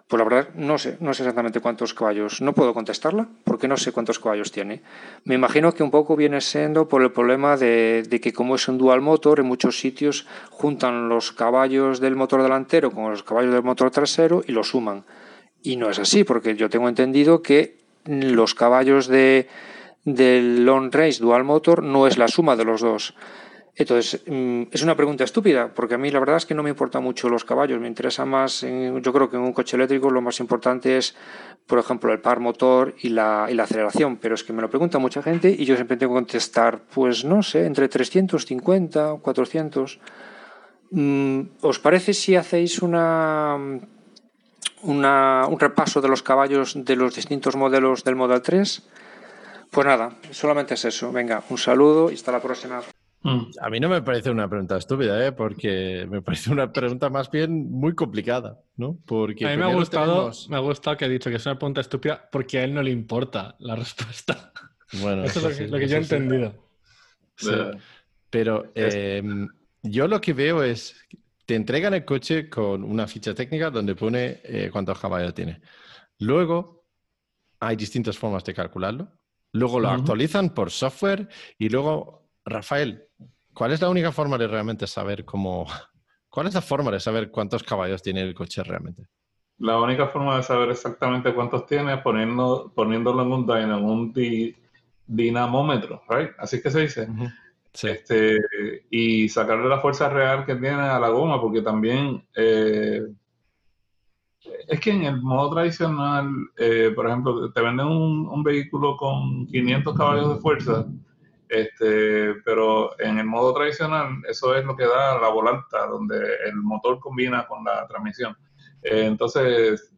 Pues la verdad no sé, no sé exactamente cuántos caballos. No puedo contestarla porque no sé cuántos caballos tiene. Me imagino que un poco viene siendo por el problema de, que como es un dual motor, en muchos sitios juntan los caballos del motor delantero con los caballos del motor trasero y los suman. Y no es así, porque yo tengo entendido que los caballos de, del long range dual motor no es la suma de los dos. Entonces, mm, es una pregunta estúpida, porque a mí la verdad es que no me importan mucho los caballos, me interesa más, yo creo que en un coche eléctrico lo más importante es, por ejemplo, el par motor y la, y la aceleración, pero es que me lo pregunta mucha gente y yo siempre tengo que contestar, pues no sé, entre 350 o 400. ¿Os parece si hacéis una, una, un repaso de los caballos de los distintos modelos del Model 3? Pues nada, solamente es eso. Venga, un saludo y hasta la próxima. Mm. A mí no me parece una pregunta estúpida, ¿eh? porque me parece una pregunta más bien muy complicada, ¿no? Porque a mí me ha gustado, me ha gustado que ha dicho que es una pregunta estúpida porque a él no le importa la respuesta. Bueno, eso, es lo que, yo he entendido. Pero em, yo lo que veo es, te entregan el coche con una ficha técnica donde pone eh, cuántos caballos tiene. Luego hay distintas formas de calcularlo. Luego lo actualizan por software y luego Rafael, ¿cuál es la única forma de realmente saber cómo... ¿Cuál es la forma de saber cuántos caballos tiene el coche realmente? La única forma de saber exactamente cuántos tiene es poniendo, poniéndolo en un en un dinamómetro, right? Así que se dice. Este, y sacarle la fuerza real que tiene a la goma, porque también eh, es que en el modo tradicional, eh, por ejemplo, te venden un, un, vehículo con 500 caballos de fuerza este, pero en el modo tradicional, eso es lo que da la volanta, donde el motor combina con la transmisión. Eh, entonces,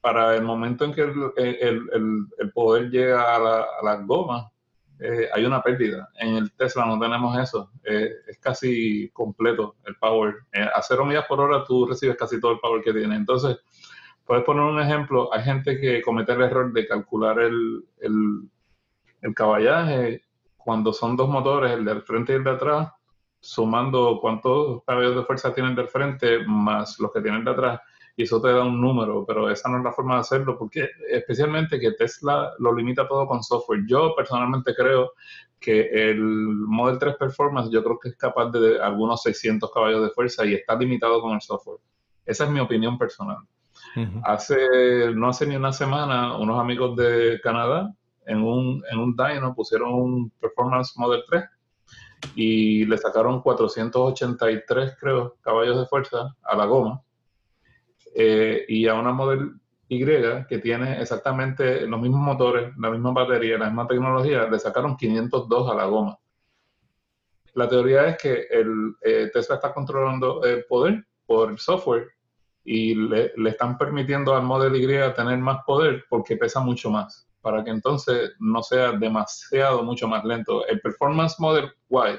para el momento en que el, poder llega a la, a goma, eh, hay una pérdida. En el Tesla no tenemos eso. Eh, es casi completo el power. a cero millas por hora tú recibes casi todo el power que tiene. Entonces, puedes poner un ejemplo. Hay gente que comete el error de calcular el, el caballaje cuando son dos motores, el del frente y el de atrás, sumando cuántos caballos de fuerza tienen del frente más los que tienen de atrás, y eso te da un número, pero esa no es la forma de hacerlo, porque especialmente que Tesla lo limita todo con software. Yo personalmente creo que el Model 3 Performance yo creo que es capaz de algunos 600 caballos de fuerza y está limitado con el software. Esa es mi opinión personal. Hace, no hace ni una semana, unos amigos de Canadá en un, en un dyno pusieron un Performance Model 3 y le sacaron 483, creo, caballos de fuerza a la goma. Eh, y a una Model Y que tiene exactamente los mismos motores, la misma batería, la misma tecnología, le sacaron 502 a la goma. la teoría es que eh, Tesla está controlando el poder por el software y le, le, están permitiendo al Model Y tener más poder porque pesa mucho más, para que entonces no sea demasiado, mucho más lento. El Performance Model Y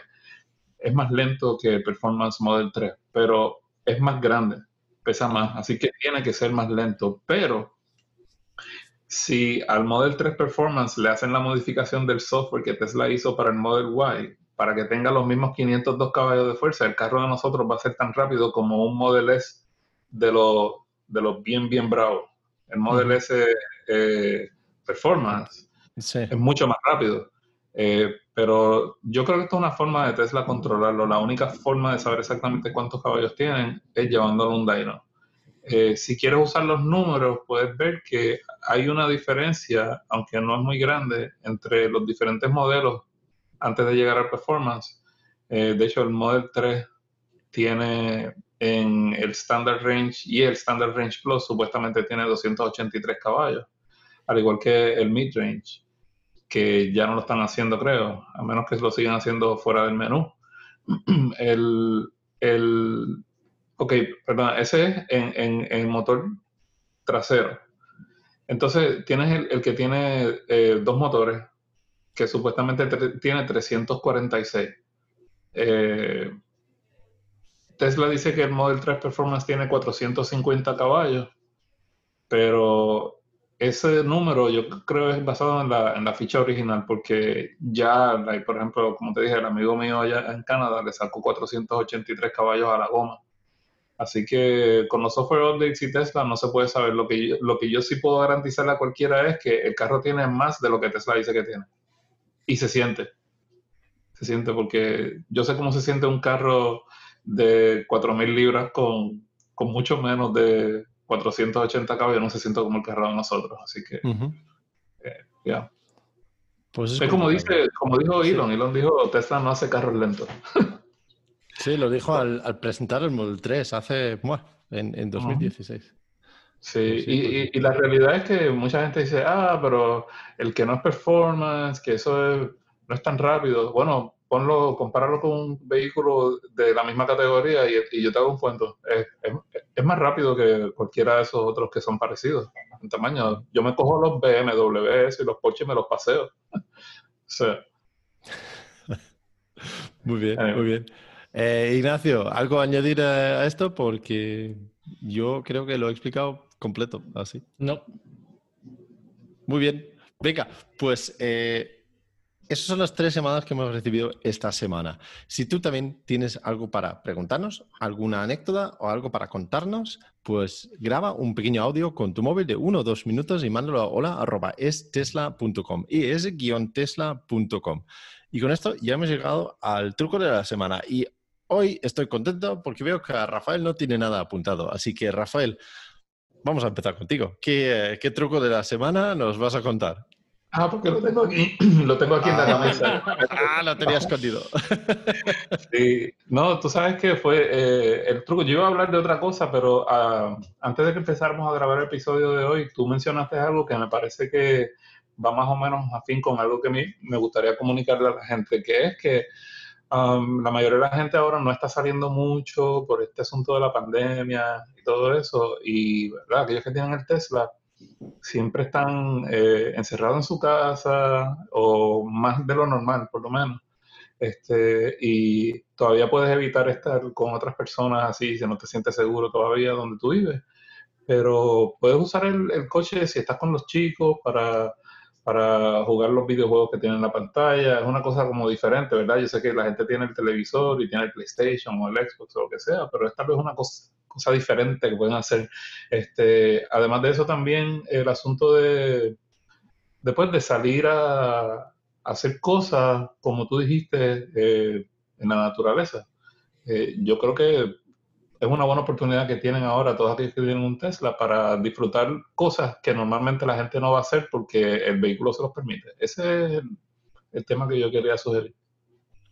es más lento que el Performance Model 3, pero es más grande, pesa más, así que tiene que ser más lento, pero si al Model 3 Performance le hacen la modificación del software que Tesla hizo para el Model Y, para que tenga los mismos 502 caballos de fuerza, el carro de nosotros va a ser tan rápido como un Model S de los de los bien, bien bravos. El Model S eh, Performance es mucho más rápido. Eh, pero yo creo que esto es una forma de Tesla controlarlo. La única forma de saber exactamente cuántos caballos tienen es llevándolo a un dyno. Eh, si quieres usar los números, puedes ver que hay una diferencia, aunque no es muy grande, entre los diferentes modelos antes de llegar al performance. Eh, de hecho, el Model 3 tiene en el Standard Range y el Standard Range Plus supuestamente tiene 283 caballos, al igual que el Mid Range, que ya no lo están haciendo, creo, a menos que lo sigan haciendo fuera del menú. el, el Ok, perdón, ese es en, el motor trasero. Entonces, tienes el, que tiene eh, dos motores, que supuestamente tiene 346. Eh, Tesla dice que el Model 3 Performance tiene 450 caballos, pero ese número yo creo es basado en la, en la ficha original, porque ya, por ejemplo, como te dije, el amigo mío allá en Canadá le sacó 483 caballos a la goma. Así que con los software updates y Tesla no se puede saber. Lo que, yo, lo que yo sí puedo garantizarle a cualquiera es que el carro tiene más de lo que Tesla dice que tiene. Y se siente. Se siente porque yo sé cómo se siente un carro de 4.000 libras con, mucho menos de 480 caballos. No se siente como el carro de nosotros. Así que, eh, ya. Pues es, como, dice, como dijo Elon. Elon dijo, Tesla no hace carros lentos. Sí, lo dijo al, presentar el Model 3 hace, bueno, en, 2016. Sí, y, y, la realidad es que mucha gente dice, ah, pero el que no es performance, que eso no es tan rápido. Bueno, ponlo, compáralo con un vehículo de la misma categoría y, yo te hago un cuento. Es, es, más rápido que cualquiera de esos otros que son parecidos en tamaño. Yo me cojo los BMW y los Porsche y me los paseo. o sea. Muy bien, muy bien. Eh, Ignacio, ¿algo a añadir a, esto? Porque yo creo que lo he explicado completo, así. No. Muy bien. Venga, pues eh, esas son las tres llamadas que hemos recibido esta semana. Si tú también tienes algo para preguntarnos, alguna anécdota o algo para contarnos, pues graba un pequeño audio con tu móvil de uno o dos minutos y mándalo a hola.estesla.com y es-tesla.com. Y con esto ya hemos llegado al truco de la semana. Y Hoy estoy contento porque veo que Rafael no tiene nada apuntado. Así que, Rafael, vamos a empezar contigo. ¿Qué, truco de la semana nos vas a contar? Ah, porque lo tengo aquí, lo tengo aquí en la ah. mesa. ah, lo tenía escondido. sí, no, tú sabes que fue eh, el truco. Yo iba a hablar de otra cosa, pero ah, antes de que empezáramos a grabar el episodio de hoy, tú mencionaste algo que me parece que va más o menos afín con algo que a mí me gustaría comunicarle a la gente, que es que la mayoría de la gente ahora no está saliendo mucho por este asunto de la pandemia y todo eso. Y ¿verdad? aquellos que tienen el Tesla siempre están eh, encerrados en su casa o más de lo normal, por lo menos. Este, y todavía puedes evitar estar con otras personas así si no te sientes seguro todavía donde tú vives. Pero puedes usar el, el coche si estás con los chicos para para jugar los videojuegos que tienen en la pantalla. Es una cosa como diferente, ¿verdad? Yo sé que la gente tiene el televisor y tiene el PlayStation o el Xbox o lo que sea, pero esta vez es una cosa, cosa diferente que pueden hacer. Este, además de eso también el asunto de, después de salir a, hacer cosas, como tú dijiste, eh, en la naturaleza. Eh, yo creo que es una buena oportunidad que tienen ahora todos aquellos que tienen un Tesla para disfrutar cosas que normalmente la gente no va a hacer porque el vehículo se los permite. Ese es el, tema que yo quería sugerir.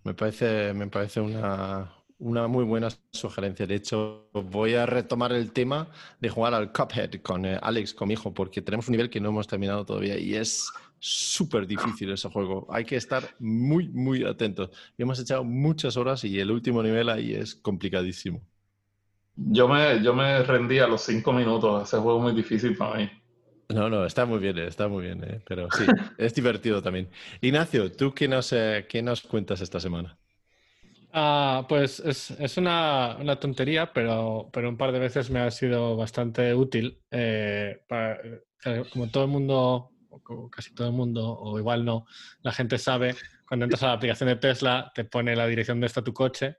Me parece, me parece una, muy buena sugerencia. De hecho, voy a retomar el tema de jugar al Cuphead con eh, Alex, con mi hijo, porque tenemos un nivel que no hemos terminado todavía y es súper difícil ese juego. Hay que estar muy, muy atentos. Y hemos echado muchas horas y el último nivel ahí es complicadísimo. Yo me, yo me rendí a los cinco minutos. Ese juego es muy difícil para mí. No, no, está muy bien, está muy bien, ¿eh? pero sí, es divertido también. Ignacio, ¿tú qué nos, eh, qué nos cuentas esta semana? Ah, pues es, una, tontería, pero, un par de veces me ha sido bastante útil. Eh, para, como todo el mundo, casi todo el mundo, o igual no, la gente sabe, cuando entras a la aplicación de Tesla, te pone la dirección de está tu coche.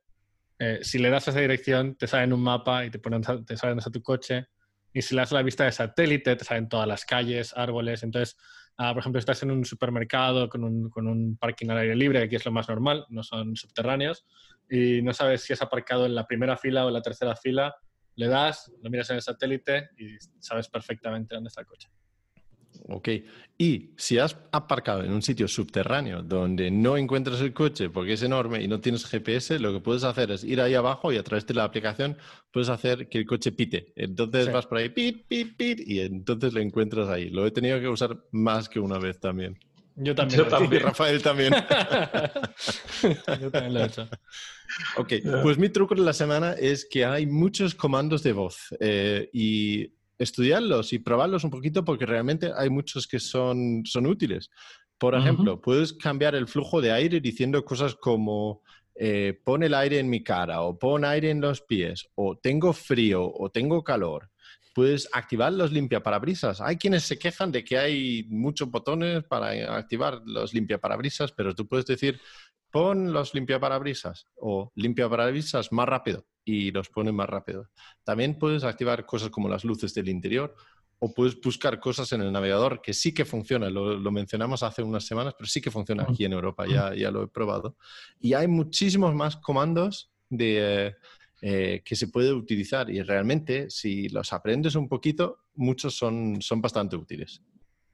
Eh, si le das a esa dirección, te sale en un mapa y te, ponen, te sale dónde está tu coche. Y si le das a la vista de satélite, te salen todas las calles, árboles. Entonces, ah, por ejemplo, estás en un supermercado con un, con un parking al aire libre, que aquí es lo más normal, no son subterráneos, y no sabes si has aparcado en la primera fila o en la tercera fila, le das, lo miras en el satélite y sabes perfectamente dónde está el coche. Ok. Y si has aparcado en un sitio subterráneo donde no encuentras el coche porque es enorme y no tienes GPS, lo que puedes hacer es ir ahí abajo y a través de la aplicación puedes hacer que el coche pite. Entonces sí. vas por ahí, pit, pit, pit, y entonces lo encuentras ahí. Lo he tenido que usar más que una vez también. Yo también. Yo también. Rafael también. Yo también lo he hecho. Ok, pues mi truco de la semana es que hay muchos comandos de voz eh, y estudiarlos y probarlos un poquito porque realmente hay muchos que son, son útiles. Por ejemplo, uh -huh. puedes cambiar el flujo de aire diciendo cosas como eh, pon el aire en mi cara o pon aire en los pies o tengo frío o tengo calor. Puedes activar los limpiaparabrisas. Hay quienes se quejan de que hay muchos botones para activar los limpiaparabrisas, pero tú puedes decir pon los limpiaparabrisas o limpiaparabrisas más rápido y los pone más rápido. También puedes activar cosas como las luces del interior o puedes buscar cosas en el navegador que sí que funciona. Lo, lo mencionamos hace unas semanas, pero sí que funciona aquí en Europa, ya, ya lo he probado. Y hay muchísimos más comandos de, eh, que se puede utilizar y realmente si los aprendes un poquito, muchos son, son bastante útiles.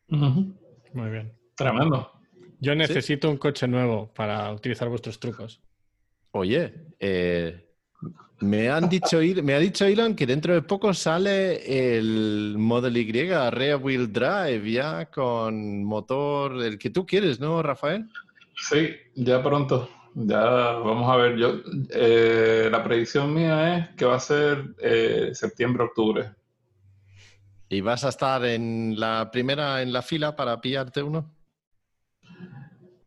Uh -huh. Muy bien. Tremendo. Yo necesito ¿Sí? un coche nuevo para utilizar vuestros trucos. Oye, eh, me, han dicho, me ha dicho Elon que dentro de poco sale el Model Y Rear Wheel Drive ya con motor, el que tú quieres, ¿no, Rafael? Sí, ya pronto. Ya vamos a ver. Yo, eh, la predicción mía es que va a ser eh, septiembre-octubre. ¿Y vas a estar en la primera en la fila para pillarte uno?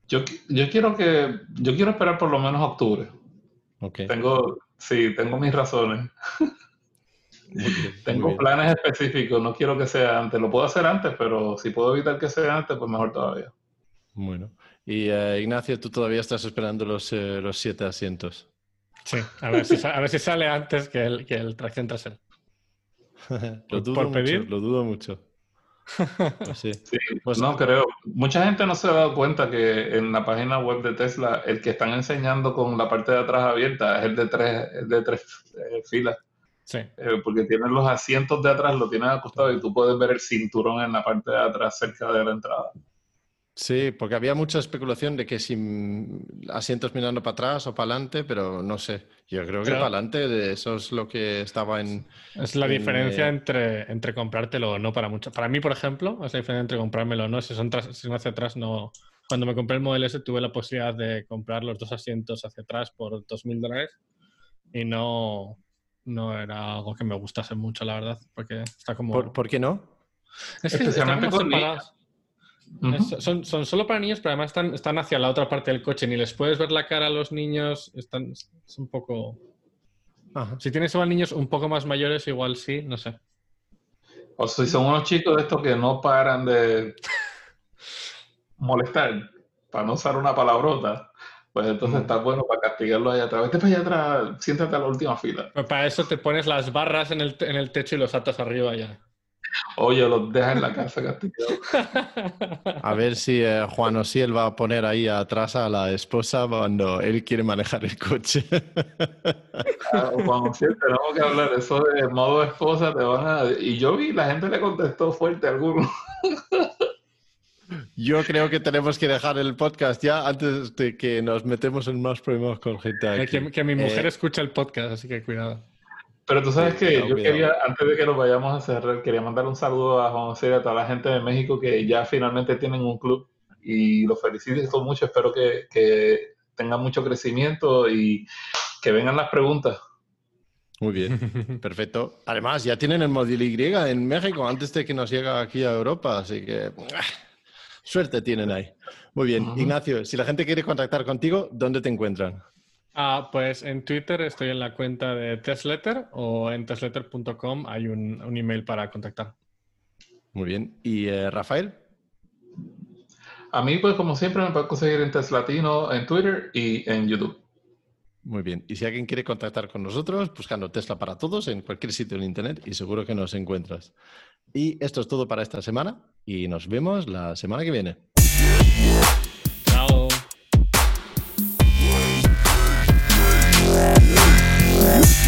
Yo, yo quiero que yo quiero esperar por lo menos octubre. Okay. Tengo, sí, tengo mis razones. Tengo planes específicos, no quiero que sea antes. Lo puedo hacer antes, pero si puedo evitar que sea antes, pues mejor todavía. Bueno. Y uh, Ignacio, tú todavía estás esperando los, uh, los siete asientos. Sí, a ver si, a ver si sale antes que el, que el tracción trasero. lo, dudo ¿Por pedir? Mucho, lo dudo mucho. Pues sí. sí. pues no creo. Mucha gente no se ha dado cuenta que en la página web de Tesla el que están enseñando con la parte de atrás abierta es el de tres, el de tres eh, filas. Sí. Eh, porque tienen los asientos de atrás, lo tienen acostado y tú puedes ver el cinturón en la parte de atrás cerca de la entrada. Sí, porque había mucha especulación de que si asientos mirando para atrás o para adelante, pero no sé. Yo creo que claro. para adelante eso es lo que estaba en. Es la en, diferencia eh... entre, entre comprártelo o no para muchos. Para mí, por ejemplo, es la diferencia entre comprármelo o no. Si son, tras, si son hacia atrás, no. Cuando me compré el Model S tuve la posibilidad de comprar los dos asientos hacia atrás por 2.000 dólares y no, no era algo que me gustase mucho, la verdad, porque está como. ¿Por, ¿por qué no? Es que Especialmente con niños. Uh -huh. son, son, solo para niños, pero además están, están, hacia la otra parte del coche. Ni les puedes ver la cara a los niños. Están, es un poco. Ajá. Si tienes igual niños un poco más mayores, igual sí, no sé. O si son unos chicos de estos que no paran de molestar, para no usar una palabrota, pues entonces está bueno para castigarlos allá atrás. Vete para allá atrás, siéntate a la última fila. Pues para eso te pones las barras en el, en el techo y los atas arriba ya. Oye, los deja en la casa castigado. A ver si eh, Juan Osiel va a poner ahí atrás a la esposa cuando él quiere manejar el coche. Juan Osiel, tenemos que hablar eso de modo esposa. Te van a... Y yo vi, la gente le contestó fuerte a alguno. Yo creo que tenemos que dejar el podcast ya antes de que nos metemos en más problemas con gente aquí. Que, que mi mujer eh... escucha el podcast, así que cuidado. Pero tú sabes Sí, que yo cuidado. quería, antes de que nos vayamos a cerrar, quería mandar un saludo a Juan José y a toda la gente de México que ya finalmente tienen un club y los felicito mucho. Espero que, que tengan mucho crecimiento y que vengan las preguntas. Muy bien, perfecto. Además, ya tienen el móvil Y en México antes de que nos llegue aquí a Europa, así que ¡ah! suerte tienen ahí. Muy bien. Ignacio, si la gente quiere contactar contigo, ¿dónde te encuentran? Ah, pues en Twitter estoy en la cuenta de Testletter o en testletter.com hay un, un email para contactar. Muy bien. ¿Y eh, Rafael? A mí, pues como siempre, me pueden conseguir en Teslatino, en Twitter y en YouTube. Muy bien. Y si alguien quiere contactar con nosotros, buscando Tesla para todos en cualquier sitio en Internet y seguro que nos encuentras. Y esto es todo para esta semana y nos vemos la semana que viene. Bye.